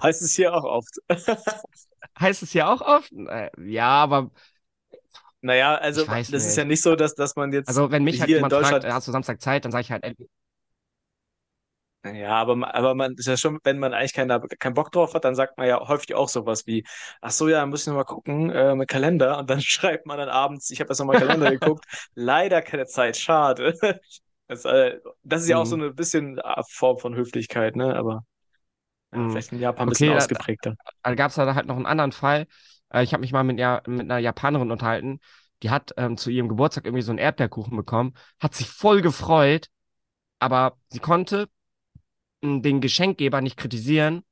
Heißt es hier auch oft.
Heißt es ja auch oft? Äh, Ja, aber
Naja, also das ist
nicht.
ja nicht so, dass, dass man jetzt
also wenn mich halt
hier
jemand fragt,
Deutschland
hast du Samstag Zeit, dann sage ich halt,
Ja, aber, aber man ist ja schon, wenn man eigentlich keinen, keinen Bock drauf hat, dann sagt man ja häufig auch sowas wie, ach so, ja, muss ich nochmal gucken, äh, mit Kalender. Und dann schreibt man dann abends, ich habe jetzt nochmal Kalender geguckt, leider keine Zeit, schade. Das, äh, das ist ja auch so
Mhm.
eine bisschen äh, Form von Höflichkeit, ne? Aber ja,
Mhm.
vielleicht in Japan ein
Okay,
bisschen
da,
ausgeprägter.
da gab es da halt noch einen anderen Fall. Äh, ich habe mich mal mit, ja, mit einer Japanerin unterhalten. Die hat ähm, zu ihrem Geburtstag irgendwie so einen Erdbeerkuchen bekommen, hat sich voll gefreut, aber sie konnte den Geschenkgeber nicht kritisieren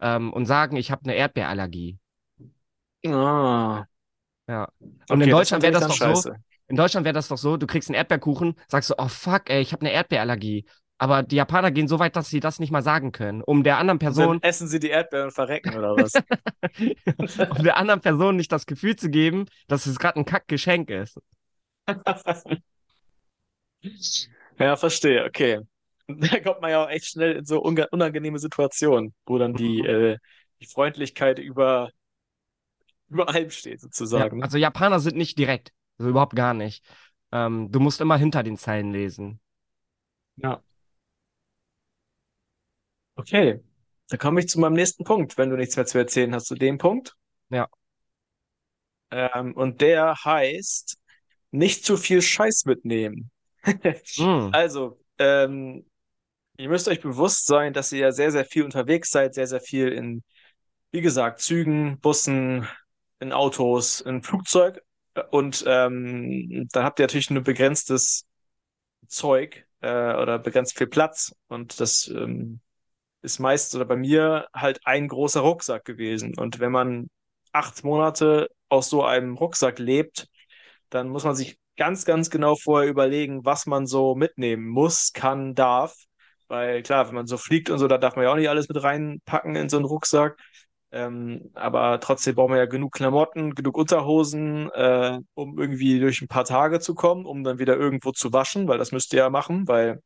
ähm, und sagen, ich habe eine Erdbeerallergie.
Ah,
Ja. Und in
okay, ist
Deutschland wäre das doch so,
scheiße.
in Deutschland wäre das doch so, du kriegst einen Erdbeerkuchen, sagst du, oh fuck, ey, ich habe eine Erdbeerallergie. Aber die Japaner gehen so weit, dass sie das nicht mal sagen können, um der anderen
Und dann
Person,
essen sie die Erdbeeren und verrecken oder was?
um der anderen Person nicht das Gefühl zu geben, dass es gerade ein Kackgeschenk ist.
Ja, verstehe, okay. Da kommt man ja auch echt schnell in so unangenehme Situationen, wo dann die, äh, die Freundlichkeit über, über allem steht,
Ja,
sozusagen, ne?
also Japaner sind nicht direkt, also überhaupt gar nicht. Ähm, du musst immer hinter den Zeilen lesen.
Ja. Okay. Da komme ich zu meinem nächsten Punkt, wenn du nichts mehr zu erzählen hast zu dem Punkt.
Ja.
Ähm, und der heißt, nicht zu viel Scheiß mitnehmen.
Mm,
Also, ähm, ihr müsst euch bewusst sein, dass ihr ja sehr, sehr viel unterwegs seid, sehr, sehr viel in, wie gesagt, Zügen, Bussen, in Autos, in Flugzeug. Und ähm, dann habt ihr natürlich nur begrenztes Zeug äh, oder begrenzt viel Platz. Und das ähm, ist meist oder bei mir halt ein großer Rucksack gewesen. Und wenn man acht Monate aus so einem Rucksack lebt, dann muss man sich ganz, ganz genau vorher überlegen, was man so mitnehmen muss, kann, darf. Weil klar, wenn man so fliegt und so, da darf man ja auch nicht alles mit reinpacken in so einen Rucksack. Ähm, aber trotzdem braucht man ja genug Klamotten, genug Unterhosen, äh, um irgendwie durch ein paar Tage zu kommen, um dann wieder irgendwo zu waschen, weil das müsst ihr ja machen, weil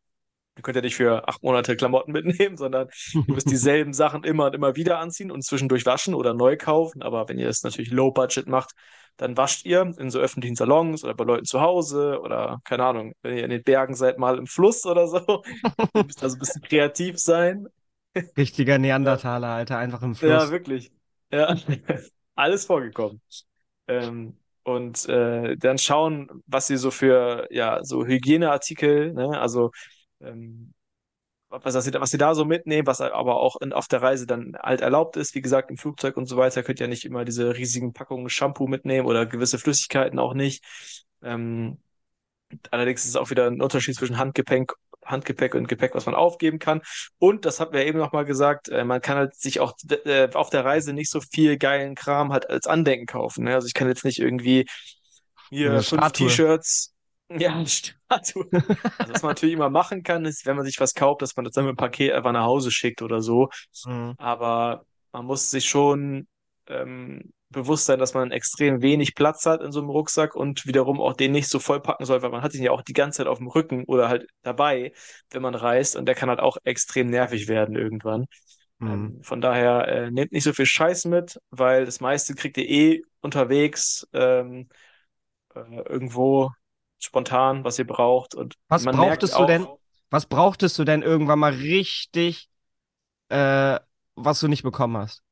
ihr könnt ja nicht für acht Monate Klamotten mitnehmen, sondern ihr müsst dieselben Sachen immer und immer wieder anziehen und zwischendurch waschen oder neu kaufen. Aber wenn ihr das natürlich low budget macht, dann wascht ihr in so öffentlichen Salons oder bei Leuten zu Hause oder keine Ahnung, wenn ihr in den Bergen seid, mal im Fluss oder so. Ihr müsst also ein bisschen kreativ sein.
richtiger
Ja,
Neandertaler, Alter, einfach im
ja,
Fluss.
wirklich. Ja, alles vorgekommen. Ähm, und äh, dann schauen, was sie so für, ja, so Hygieneartikel, ne, also ähm, was, was, sie, da- was sie da so mitnehmen, was aber auch in, auf der Reise dann halt erlaubt ist. Wie gesagt, im Flugzeug und so weiter könnt ihr nicht immer diese riesigen Packungen Shampoo mitnehmen oder gewisse Flüssigkeiten auch nicht. Ähm, allerdings ist es auch wieder ein Unterschied zwischen Handgepäck, Handgepäck und Gepäck, was man aufgeben kann. Und das hatten wir eben noch mal gesagt, äh, man kann halt sich auch äh, auf der Reise nicht so viel geilen Kram halt als Andenken kaufen. Ne? Also ich kann jetzt nicht irgendwie mir fünf. T-Shirts, ja, Statue. Also was man natürlich immer machen kann, ist, wenn man sich was kauft, dass man das dann mit dem Paket einfach nach Hause schickt oder so.
Mhm.
Aber man muss sich schon ähm, bewusst sein, dass man extrem wenig Platz hat in so einem Rucksack und wiederum auch den nicht so voll packen soll, weil man hat ihn ja auch die ganze Zeit auf dem Rücken oder halt dabei, wenn man reist und der kann halt auch extrem nervig werden irgendwann.
Mhm.
Ähm, von daher äh, nehmt nicht so viel Scheiß mit, weil das meiste kriegt ihr eh unterwegs ähm, äh, irgendwo spontan, was ihr braucht und
Was
man merkt
brauchtest du denn, was brauchtest du denn irgendwann mal richtig, äh, was du nicht bekommen hast?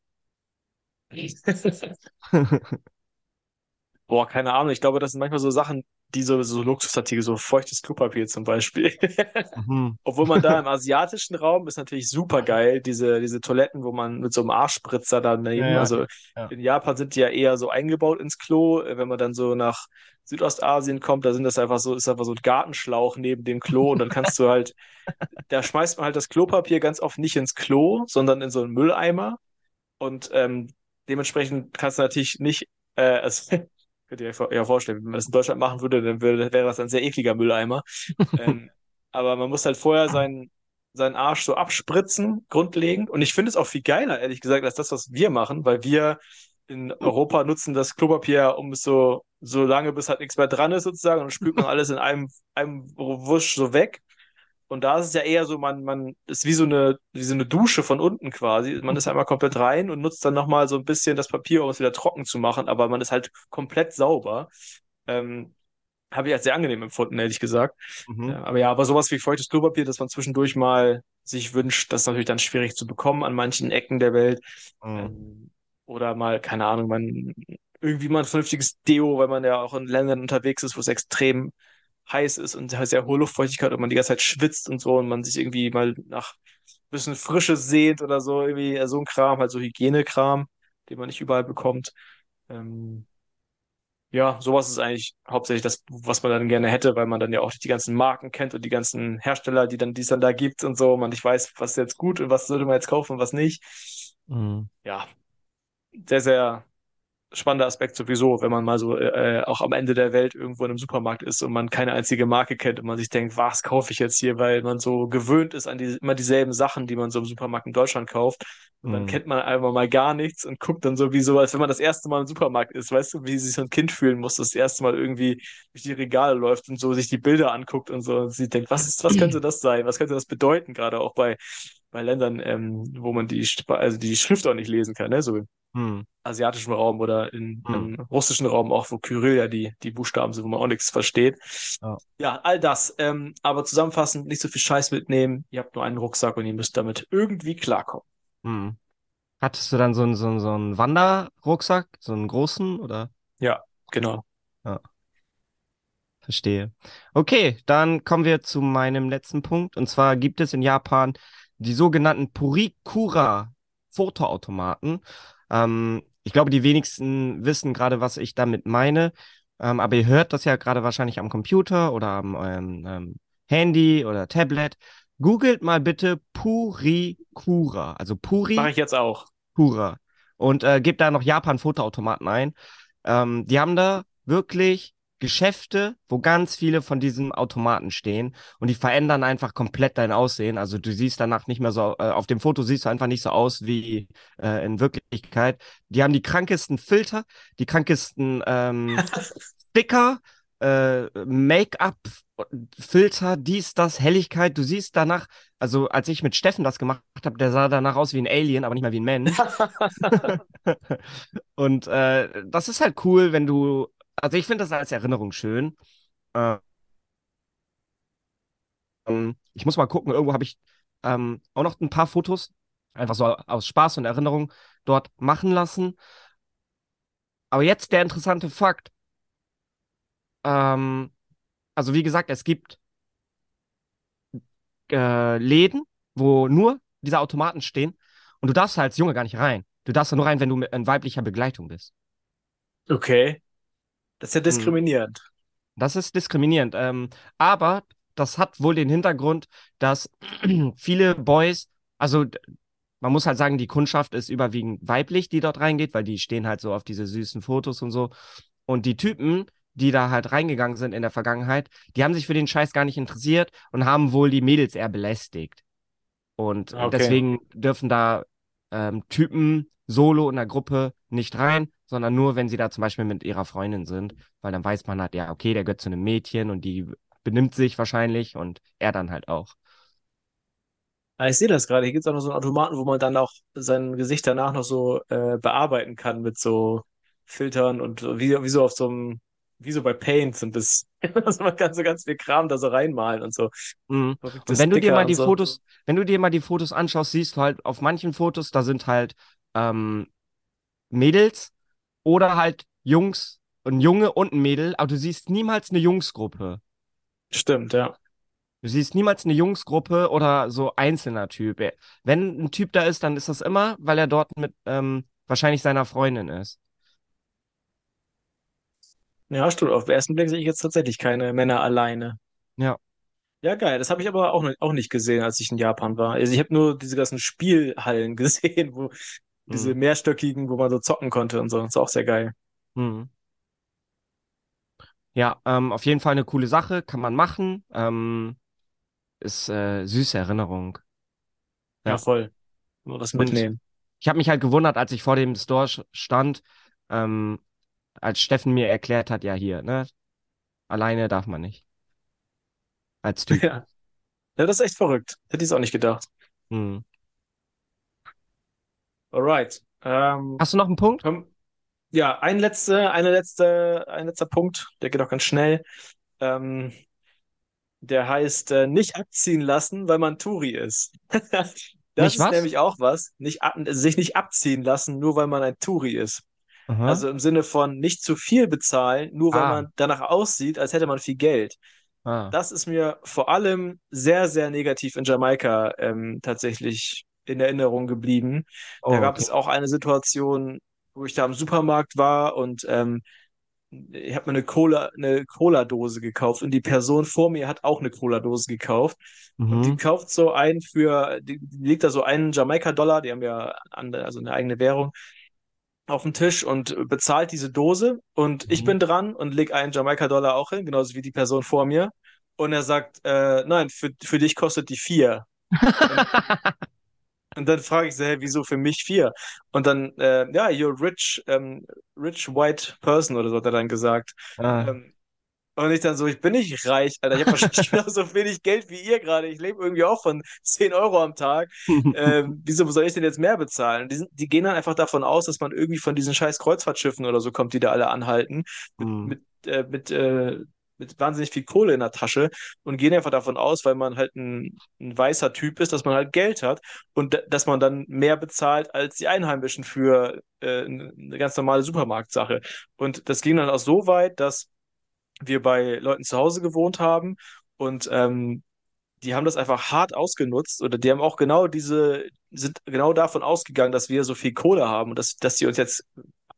Boah, keine Ahnung. Ich glaube, das sind manchmal so Sachen, die so, so Luxusartikel, so feuchtes Klopapier zum Beispiel.
Mhm.
Obwohl man da im asiatischen Raum ist natürlich super geil, diese, diese Toiletten, wo man mit so einem Arschspritzer daneben,
Ja, ja,
also
ja.
in Japan sind die ja eher so eingebaut ins Klo. Wenn man dann so nach Südostasien kommt, da sind das einfach so, ist einfach so ein Gartenschlauch neben dem Klo und dann kannst du halt, da schmeißt man halt das Klopapier ganz oft nicht ins Klo, sondern in so einen Mülleimer. Und ähm, dementsprechend kannst du natürlich nicht, äh, also, könnt ihr euch ja vorstellen, wenn man das in Deutschland machen würde, dann wäre das ein sehr ekliger Mülleimer. Ähm, aber man muss halt vorher seinen, seinen Arsch so abspritzen, grundlegend. Und ich finde es auch viel geiler, ehrlich gesagt, als das, was wir machen, weil wir in Europa nutzen das Klopapier, um es so, so lange, bis halt nichts mehr dran ist, sozusagen, und spült man alles in einem, einem Wusch so weg. Und da ist es ja eher so, man, man ist wie so eine, wie so eine Dusche von unten quasi. Man ist einmal komplett rein und nutzt dann nochmal so ein bisschen das Papier, um es wieder trocken zu machen, aber man ist halt komplett sauber. Ähm, habe ich als sehr angenehm empfunden, ehrlich gesagt.
Mhm.
Ja, aber ja, aber sowas wie feuchtes Klopapier, das man zwischendurch mal sich wünscht, das ist natürlich dann schwierig zu bekommen an manchen Ecken der Welt.
Mhm.
Ähm, oder mal, keine Ahnung, man irgendwie mal ein vernünftiges Deo, weil man ja auch in Ländern unterwegs ist, wo es extrem heiß ist und sehr hohe Luftfeuchtigkeit und man die ganze Zeit schwitzt und so und man sich irgendwie mal nach ein bisschen Frische sehnt oder so, irgendwie so ein Kram, halt so Hygienekram, den man nicht überall bekommt. Ähm, ja, sowas ist eigentlich hauptsächlich das, was man dann gerne hätte, weil man dann ja auch die ganzen Marken kennt und die ganzen Hersteller, die dann, die es dann da gibt und so. Man nicht weiß, was ist jetzt gut und was sollte man jetzt kaufen und was nicht.
Mhm.
Ja, sehr, sehr spannender Aspekt sowieso, wenn man mal so äh, auch am Ende der Welt irgendwo in einem Supermarkt ist und man keine einzige Marke kennt und man sich denkt, was kaufe ich jetzt hier, weil man so gewöhnt ist an die, immer dieselben Sachen, die man so im Supermarkt in Deutschland kauft. Und dann
Mhm.
kennt man einfach mal gar nichts und guckt dann so wie so, als wenn man das erste Mal im Supermarkt ist, weißt du, wie sich so ein Kind fühlen muss, das erste Mal irgendwie durch die Regale läuft und so sich die Bilder anguckt und so und sie denkt, was ist, was könnte das sein? Was könnte das bedeuten? Gerade auch bei, bei Ländern, ähm, wo man die, also die Schrift auch nicht lesen kann, ne? So
Mhm.
asiatischen Raum oder in,
Hm.
im russischen Raum auch, wo Kyrill ja die, die Buchstaben sind, wo man auch nichts versteht.
Ja.
Ja, all das. Ähm, aber zusammenfassend, nicht so viel Scheiß mitnehmen. Ihr habt nur einen Rucksack und ihr müsst damit irgendwie klarkommen.
Mhm. Hattest du dann so einen, so einen, so einen Wanderrucksack, so einen großen oder?
Genau.
Verstehe. Okay, dann kommen wir zu meinem letzten Punkt. Und zwar gibt es in Japan die sogenannten Purikura Fotoautomaten. Ähm, ich glaube, die wenigsten wissen gerade, was ich damit meine. Ähm, aber ihr hört das ja gerade wahrscheinlich am Computer oder am ähm, ähm, Handy oder Tablet. Googelt mal bitte Purikura. Also Puri.
Mache ich jetzt auch.
Pura. Und äh, gebt da noch Japan-Fotoautomaten ein. Ähm, die haben da wirklich Geschäfte, wo ganz viele von diesen Automaten stehen und die verändern einfach komplett dein Aussehen. Also du siehst danach nicht mehr so, äh, auf dem Foto siehst du einfach nicht so aus wie äh, in Wirklichkeit. Die haben die krankesten Filter, die krankesten ähm, Sticker, äh, Make-up-Filter, dies, das, Helligkeit. Du siehst danach, also als ich mit Steffen das gemacht habe, der sah danach aus wie ein Alien, aber nicht mal wie ein Mensch. Und äh, das ist halt cool, wenn du, also ich finde das als Erinnerung schön. Äh, ähm, ich muss mal gucken, irgendwo habe ich ähm, auch noch ein paar Fotos, einfach so aus Spaß und Erinnerung dort machen lassen. Aber jetzt der interessante Fakt. Ähm, also wie gesagt, es gibt äh, Läden, wo nur diese Automaten stehen und du darfst da als Junge gar nicht rein. Du darfst da nur rein, wenn du in weiblicher Begleitung bist.
Okay. Das ist ja
Hm.
diskriminierend.
Das ist diskriminierend. Ähm, aber das hat wohl den Hintergrund, dass viele Boys, also man muss halt sagen, die Kundschaft ist überwiegend weiblich, die dort reingeht, weil die stehen halt so auf diese süßen Fotos und so. Und die Typen, die da halt reingegangen sind in der Vergangenheit, die haben sich für den Scheiß gar nicht interessiert und haben wohl die Mädels eher belästigt. Und
Okay.
deswegen dürfen da ähm, Typen solo in der Gruppe nicht rein, sondern nur, wenn sie da zum Beispiel mit ihrer Freundin sind, weil dann weiß man halt, ja, okay, der gehört zu einem Mädchen und die benimmt sich wahrscheinlich und er dann halt auch.
Ah, ich sehe das gerade. Hier gibt es auch noch so einen Automaten, wo man dann auch sein Gesicht danach noch so äh, bearbeiten kann mit so Filtern und wie, wie so auf so einem, wie so bei Paint so ein bisschen. Also man kann so ganz viel Kram da so reinmalen und so.
Mhm. Und wenn du dir mal
und
die
so.
Fotos, wenn du dir mal die Fotos anschaust, siehst du halt auf manchen Fotos, da sind halt ähm, Mädels oder halt Jungs, ein Junge und ein Mädel, aber du siehst niemals eine Jungsgruppe.
Stimmt, ja.
Du siehst niemals eine Jungsgruppe oder so einzelner Typ. Wenn ein Typ da ist, dann ist das immer, weil er dort mit ähm, wahrscheinlich seiner Freundin ist.
Ja, stimmt. Auf den ersten Blick sehe ich jetzt tatsächlich keine Männer alleine.
Ja.
Ja, geil. Das habe ich aber auch, auch nicht gesehen, als ich in Japan war. Also ich habe nur diese ganzen Spielhallen gesehen, wo diese
Mhm.
mehrstöckigen, wo man so zocken konnte und so. Das ist auch sehr geil.
Mhm. Ja, ähm, auf jeden Fall eine coole Sache, kann man machen. Ähm, ist äh, süße Erinnerung.
Ja,
Ja.
voll. Nur das
Und
mitnehmen.
ich habe mich halt gewundert, als ich vor dem Store stand, ähm, als Steffen mir erklärt hat, ja hier, ne, alleine darf man nicht. Als Typ.
Ja. Ja, das ist echt verrückt. Hätte ich es auch nicht gedacht.
Mhm.
Alright. Ähm,
Hast du noch einen Punkt?
komm, ja, ein letzte, eine letzte, ein letzter Punkt, der geht auch ganz schnell. Ähm, der heißt äh, nicht abziehen lassen, weil man Touri ist. Das
Nicht
ist
was?
nämlich auch was. Nicht ab, sich nicht abziehen lassen, nur weil man ein Touri ist.
Aha.
Also im Sinne von nicht zu viel bezahlen, nur weil
Ah,
man danach aussieht, als hätte man viel Geld.
ah.
Das ist mir vor allem sehr, sehr negativ in Jamaika ähm, tatsächlich in Erinnerung geblieben. Da
Oh,
gab
okay.
es auch eine Situation, wo ich da im Supermarkt war und ähm, ich habe mir eine Cola, eine Cola-Dose gekauft und die Person vor mir hat auch eine Cola-Dose gekauft. Und die
Mhm.
kauft so einen für, die, die legt da so einen Jamaika-Dollar, die haben ja andere, also eine eigene Währung, auf den Tisch und bezahlt diese Dose. Und ich
Mhm.
bin dran und leg einen Jamaika-Dollar auch hin, genauso wie die Person vor mir. Und er sagt, äh, nein, für, für dich kostet die vier. Und, dann frage ich so, hey, wieso für mich vier? Und dann, äh, ja, you're rich, ähm, rich white person oder so hat er dann gesagt.
Ah.
Ähm, und ich dann so, ich bin nicht reich, Alter. Ich habe wahrscheinlich genauso wenig Geld wie ihr gerade. Ich lebe irgendwie auch von 10 Euro am Tag. Ähm, wieso soll ich denn jetzt mehr bezahlen? Die, sind, die gehen dann einfach davon aus, dass man irgendwie von diesen scheiß Kreuzfahrtschiffen oder so kommt, die da alle anhalten, mit,
Hm.
mit, äh, mit, äh, mit wahnsinnig viel Kohle in der Tasche und gehen einfach davon aus, weil man halt ein, ein weißer Typ ist, dass man halt Geld hat und dass man dann mehr bezahlt als die Einheimischen für äh, eine ganz normale Supermarktsache. Und das ging dann auch so weit, dass wir bei Leuten zu Hause gewohnt haben und ähm, die haben das einfach hart ausgenutzt oder die haben auch genau diese, sind genau davon ausgegangen, dass wir so viel Kohle haben und dass, dass sie uns jetzt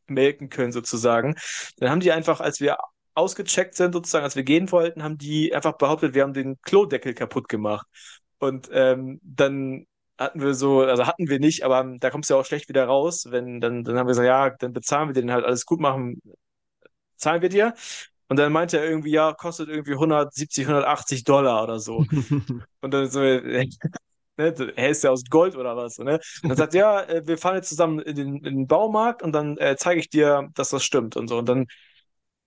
melken können sozusagen. Dann haben die einfach, als wir ausgecheckt sind sozusagen, als wir gehen wollten, haben die einfach behauptet, wir haben den Klodeckel kaputt gemacht. Und ähm, dann hatten wir so, also hatten wir nicht, aber da kommst du ja auch schlecht wieder raus, wenn dann, dann haben wir gesagt, ja, dann bezahlen wir den halt alles gut machen, zahlen wir dir. Und dann meinte er irgendwie, ja, kostet irgendwie 170, 180 Dollar oder so. Und dann so, ne, er ist ja aus Gold oder was, ne? Und dann sagt er, ja, äh, wir fahren jetzt zusammen in den, in den Baumarkt und dann äh, zeige ich dir, dass das stimmt und so. Und dann,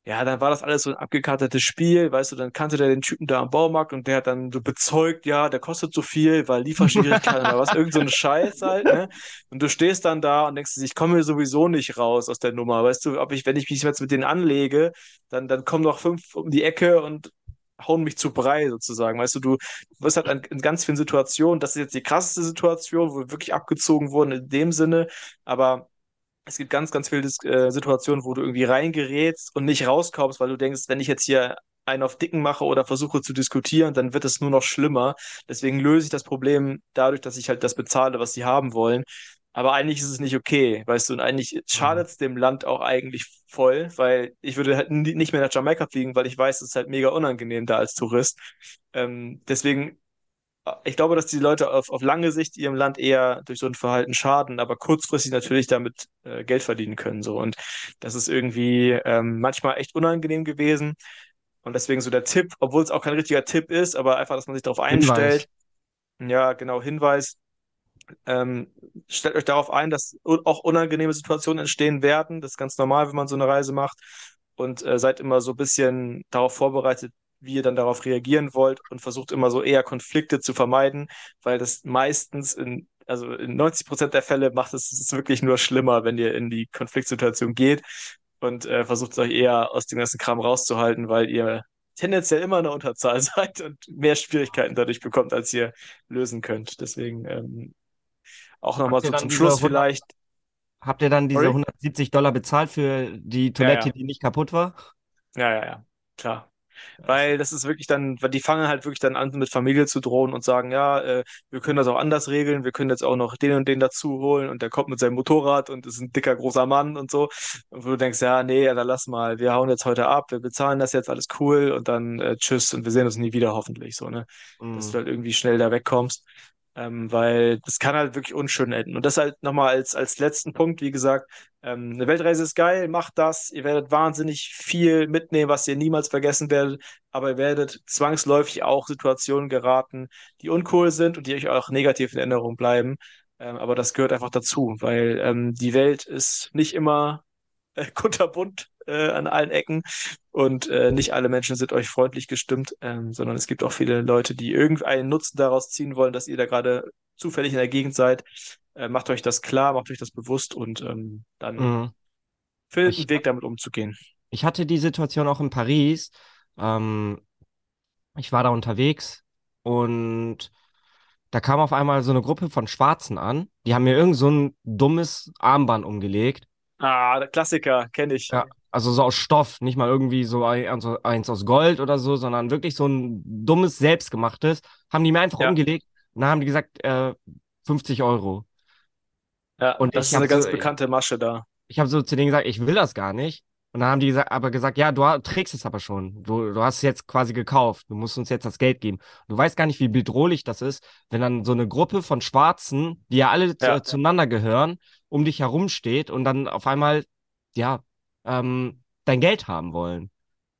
ja, dann war das alles so ein abgekartetes Spiel, weißt du, dann kannte der den Typen da am Baumarkt und der hat dann so bezeugt, ja, der kostet so viel, weil Lieferschwierigkeiten oder was, irgend so ein Scheiß halt, ne? Und du stehst dann da und denkst ich komme hier sowieso nicht raus aus der Nummer, weißt du, ob ich, wenn ich mich jetzt mit denen anlege, dann, dann kommen noch fünf um die Ecke und hauen mich zu Brei sozusagen. Weißt du, du wirst halt in ganz vielen Situationen, das ist jetzt die krasseste Situation, wo wir wirklich abgezogen wurden in dem Sinne, aber es gibt ganz, ganz viele äh, Situationen, wo du irgendwie reingerätst und nicht rauskommst, weil du denkst, wenn ich jetzt hier einen auf Dicken mache oder versuche zu diskutieren, dann wird es nur noch schlimmer. Deswegen löse ich das Problem dadurch, dass ich halt das bezahle, was sie haben wollen. Aber eigentlich ist es nicht okay, weißt du, und eigentlich
Hm.
schadet es dem Land auch eigentlich voll, weil ich würde halt nicht mehr nach Jamaika fliegen, weil ich weiß, es ist halt mega unangenehm da als Tourist. Ähm, deswegen ich glaube, dass die Leute auf, auf lange Sicht ihrem Land eher durch so ein Verhalten schaden, aber kurzfristig natürlich damit äh, Geld verdienen können. So. Und das ist irgendwie ähm, manchmal echt unangenehm gewesen. Und deswegen so der Tipp, obwohl es auch kein richtiger Tipp ist, aber einfach, dass man sich darauf
Hinweis.
einstellt. Ja, genau, Hinweis. Ähm, stellt euch darauf ein, dass auch unangenehme Situationen entstehen werden. Das ist ganz normal, wenn man so eine Reise macht. Und äh, seid immer so ein bisschen darauf vorbereitet, wie ihr dann darauf reagieren wollt und versucht immer so eher Konflikte zu vermeiden, weil das meistens in, also in 90 Prozent der Fälle macht es es wirklich nur schlimmer, wenn ihr in die Konfliktsituation geht und äh, versucht euch eher aus dem ganzen Kram rauszuhalten, weil ihr tendenziell immer in der Unterzahl seid und mehr Schwierigkeiten dadurch bekommt, als ihr lösen könnt. Deswegen ähm, auch nochmal so zum Schluss
100,
vielleicht.
habt ihr dann diese
Sorry?
170 Dollar bezahlt für die
Ja,
Toilette,
ja,
die nicht kaputt war?
ja, ja, ja, klar. Weil das ist wirklich dann, weil die fangen halt wirklich dann an, mit Familie zu drohen und sagen, ja, äh, wir können das auch anders regeln, wir können jetzt auch noch den und den dazu holen und der kommt mit seinem Motorrad und ist ein dicker, großer Mann und so. Und wo du denkst, ja, nee, ja, dann lass mal, wir hauen jetzt heute ab, wir bezahlen das jetzt, alles cool und dann äh, tschüss und wir sehen uns nie wieder hoffentlich so, ne? Dass du
Mhm.
halt irgendwie schnell da wegkommst. Ähm, weil das kann halt wirklich unschön enden. Und das halt nochmal als, als letzten Punkt, wie gesagt, ähm, eine Weltreise ist geil, macht das, ihr werdet wahnsinnig viel mitnehmen, was ihr niemals vergessen werdet, aber ihr werdet zwangsläufig auch Situationen geraten, die uncool sind und die euch auch negativ in Erinnerung bleiben. Ähm, aber das gehört einfach dazu, weil ähm, die Welt ist nicht immer äh, kunterbunt äh, an allen Ecken und äh, nicht alle Menschen sind euch freundlich gestimmt, ähm, sondern es gibt auch viele Leute, die irgendeinen Nutzen daraus ziehen wollen, dass ihr da gerade zufällig in der Gegend seid. Äh, macht euch das klar, macht euch das bewusst und ähm, dann
Mhm.
findet einen Weg, damit umzugehen.
ich hatte die Situation auch in Paris. Ähm, ich war da unterwegs und da kam auf einmal so eine Gruppe von Schwarzen an. Die haben mir irgend so ein dummes Armband umgelegt.
Ah, der Klassiker, kenne ich.
Ja, also so aus Stoff, nicht mal irgendwie so ein- eins aus Gold oder so, sondern wirklich so ein dummes, selbstgemachtes. Haben die mir einfach
Ja.
umgelegt. Und dann haben die gesagt, äh, 50 Euro.
Ja,
Und
das ist eine ganz
so-
bekannte Masche da.
Ich habe so zu denen gesagt, ich will das gar nicht. Und dann haben die gesagt, aber gesagt, ja, du trägst es aber schon. Du, du hast es jetzt quasi gekauft. Du musst uns jetzt das Geld geben. Du weißt gar nicht, wie bedrohlich das ist, wenn dann so eine Gruppe von Schwarzen, die ja alle
Ja.
zu, zueinander gehören, um dich herumsteht und dann auf einmal, ja, ähm, dein Geld haben wollen.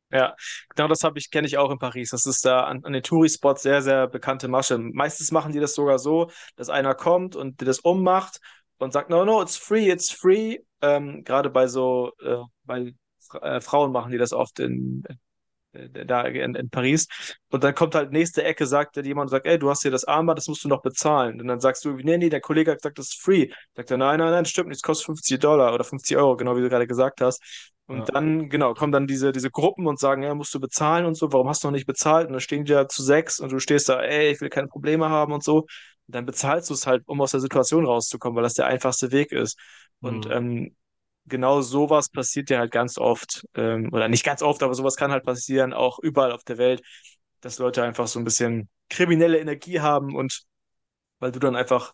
Ja, genau das habe ich, kenne ich auch in Paris. Das ist da an, an den Touri-Spots sehr, sehr bekannte Masche. Meistens machen die das sogar so, dass einer kommt und dir das ummacht und sagt, no, no, it's free, it's free. Ähm, gerade bei so, äh, bei äh, Frauen machen die das oft in, äh, da in, in Paris. Und dann kommt halt nächste Ecke, sagt jemand und sagt, ey, du hast hier das Armband, das musst du noch bezahlen. Und dann sagst du, nee, nee, der Kollege hat gesagt, das ist free. Sagt er, nein, nein, nein, stimmt nicht, es kostet 50 Dollar oder 50 Euro, genau wie du gerade gesagt hast. Und
Ja.
dann, genau, kommen dann diese, diese Gruppen und sagen, ja, musst du bezahlen und so, warum hast du noch nicht bezahlt? Und dann stehen die ja zu sechs und du stehst da, ey, ich will keine Probleme haben und so. Und dann bezahlst du es halt, um aus der Situation rauszukommen, weil das der einfachste Weg ist. Und
Mhm.
ähm, genau sowas passiert ja halt ganz oft, ähm, oder nicht ganz oft, aber sowas kann halt passieren, auch überall auf der Welt, dass Leute einfach so ein bisschen kriminelle Energie haben und weil du dann einfach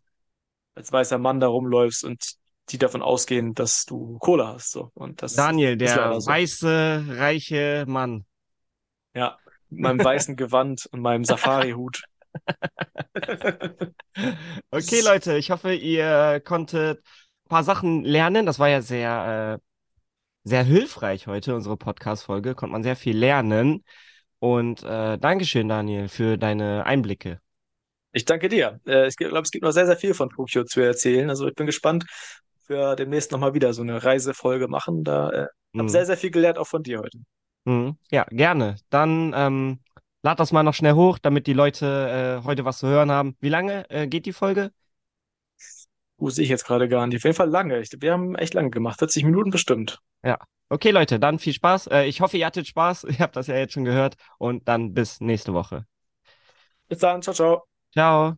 als weißer Mann da rumläufst und die davon ausgehen, dass du Kohle hast. So. Und das
Daniel, der
so.
weiße, reiche Mann.
Ja, mit meinem weißen Gewand und meinem Safari-Hut.
Okay, Leute, ich hoffe, ihr konntet paar Sachen lernen. Das war ja sehr, äh, sehr hilfreich heute, unsere Podcast-Folge. Konnte man sehr viel lernen. Und äh, Dankeschön, Daniel, für deine Einblicke.
Ich danke dir. Äh, ich glaube, es gibt noch sehr, sehr viel von Tokio zu erzählen. Also ich bin gespannt, wir demnächst nochmal wieder so eine Reisefolge machen. Da äh, habe
Mhm.
sehr, sehr viel gelernt, auch von dir heute.
Mhm. Ja, gerne. Dann ähm, lad das mal noch schnell hoch, damit die Leute äh, heute was zu hören haben. Wie lange äh, geht die Folge?
Uh, sehe ich jetzt gerade gar nicht. Auf jeden Fall lange. Ich, wir haben echt lange gemacht. 40 Minuten bestimmt.
Ja. Okay, Leute, dann viel Spaß. Äh, ich hoffe, ihr hattet Spaß. Ihr habt das ja jetzt schon gehört. Und dann bis nächste Woche.
Bis dann. Ciao, ciao.
Ciao.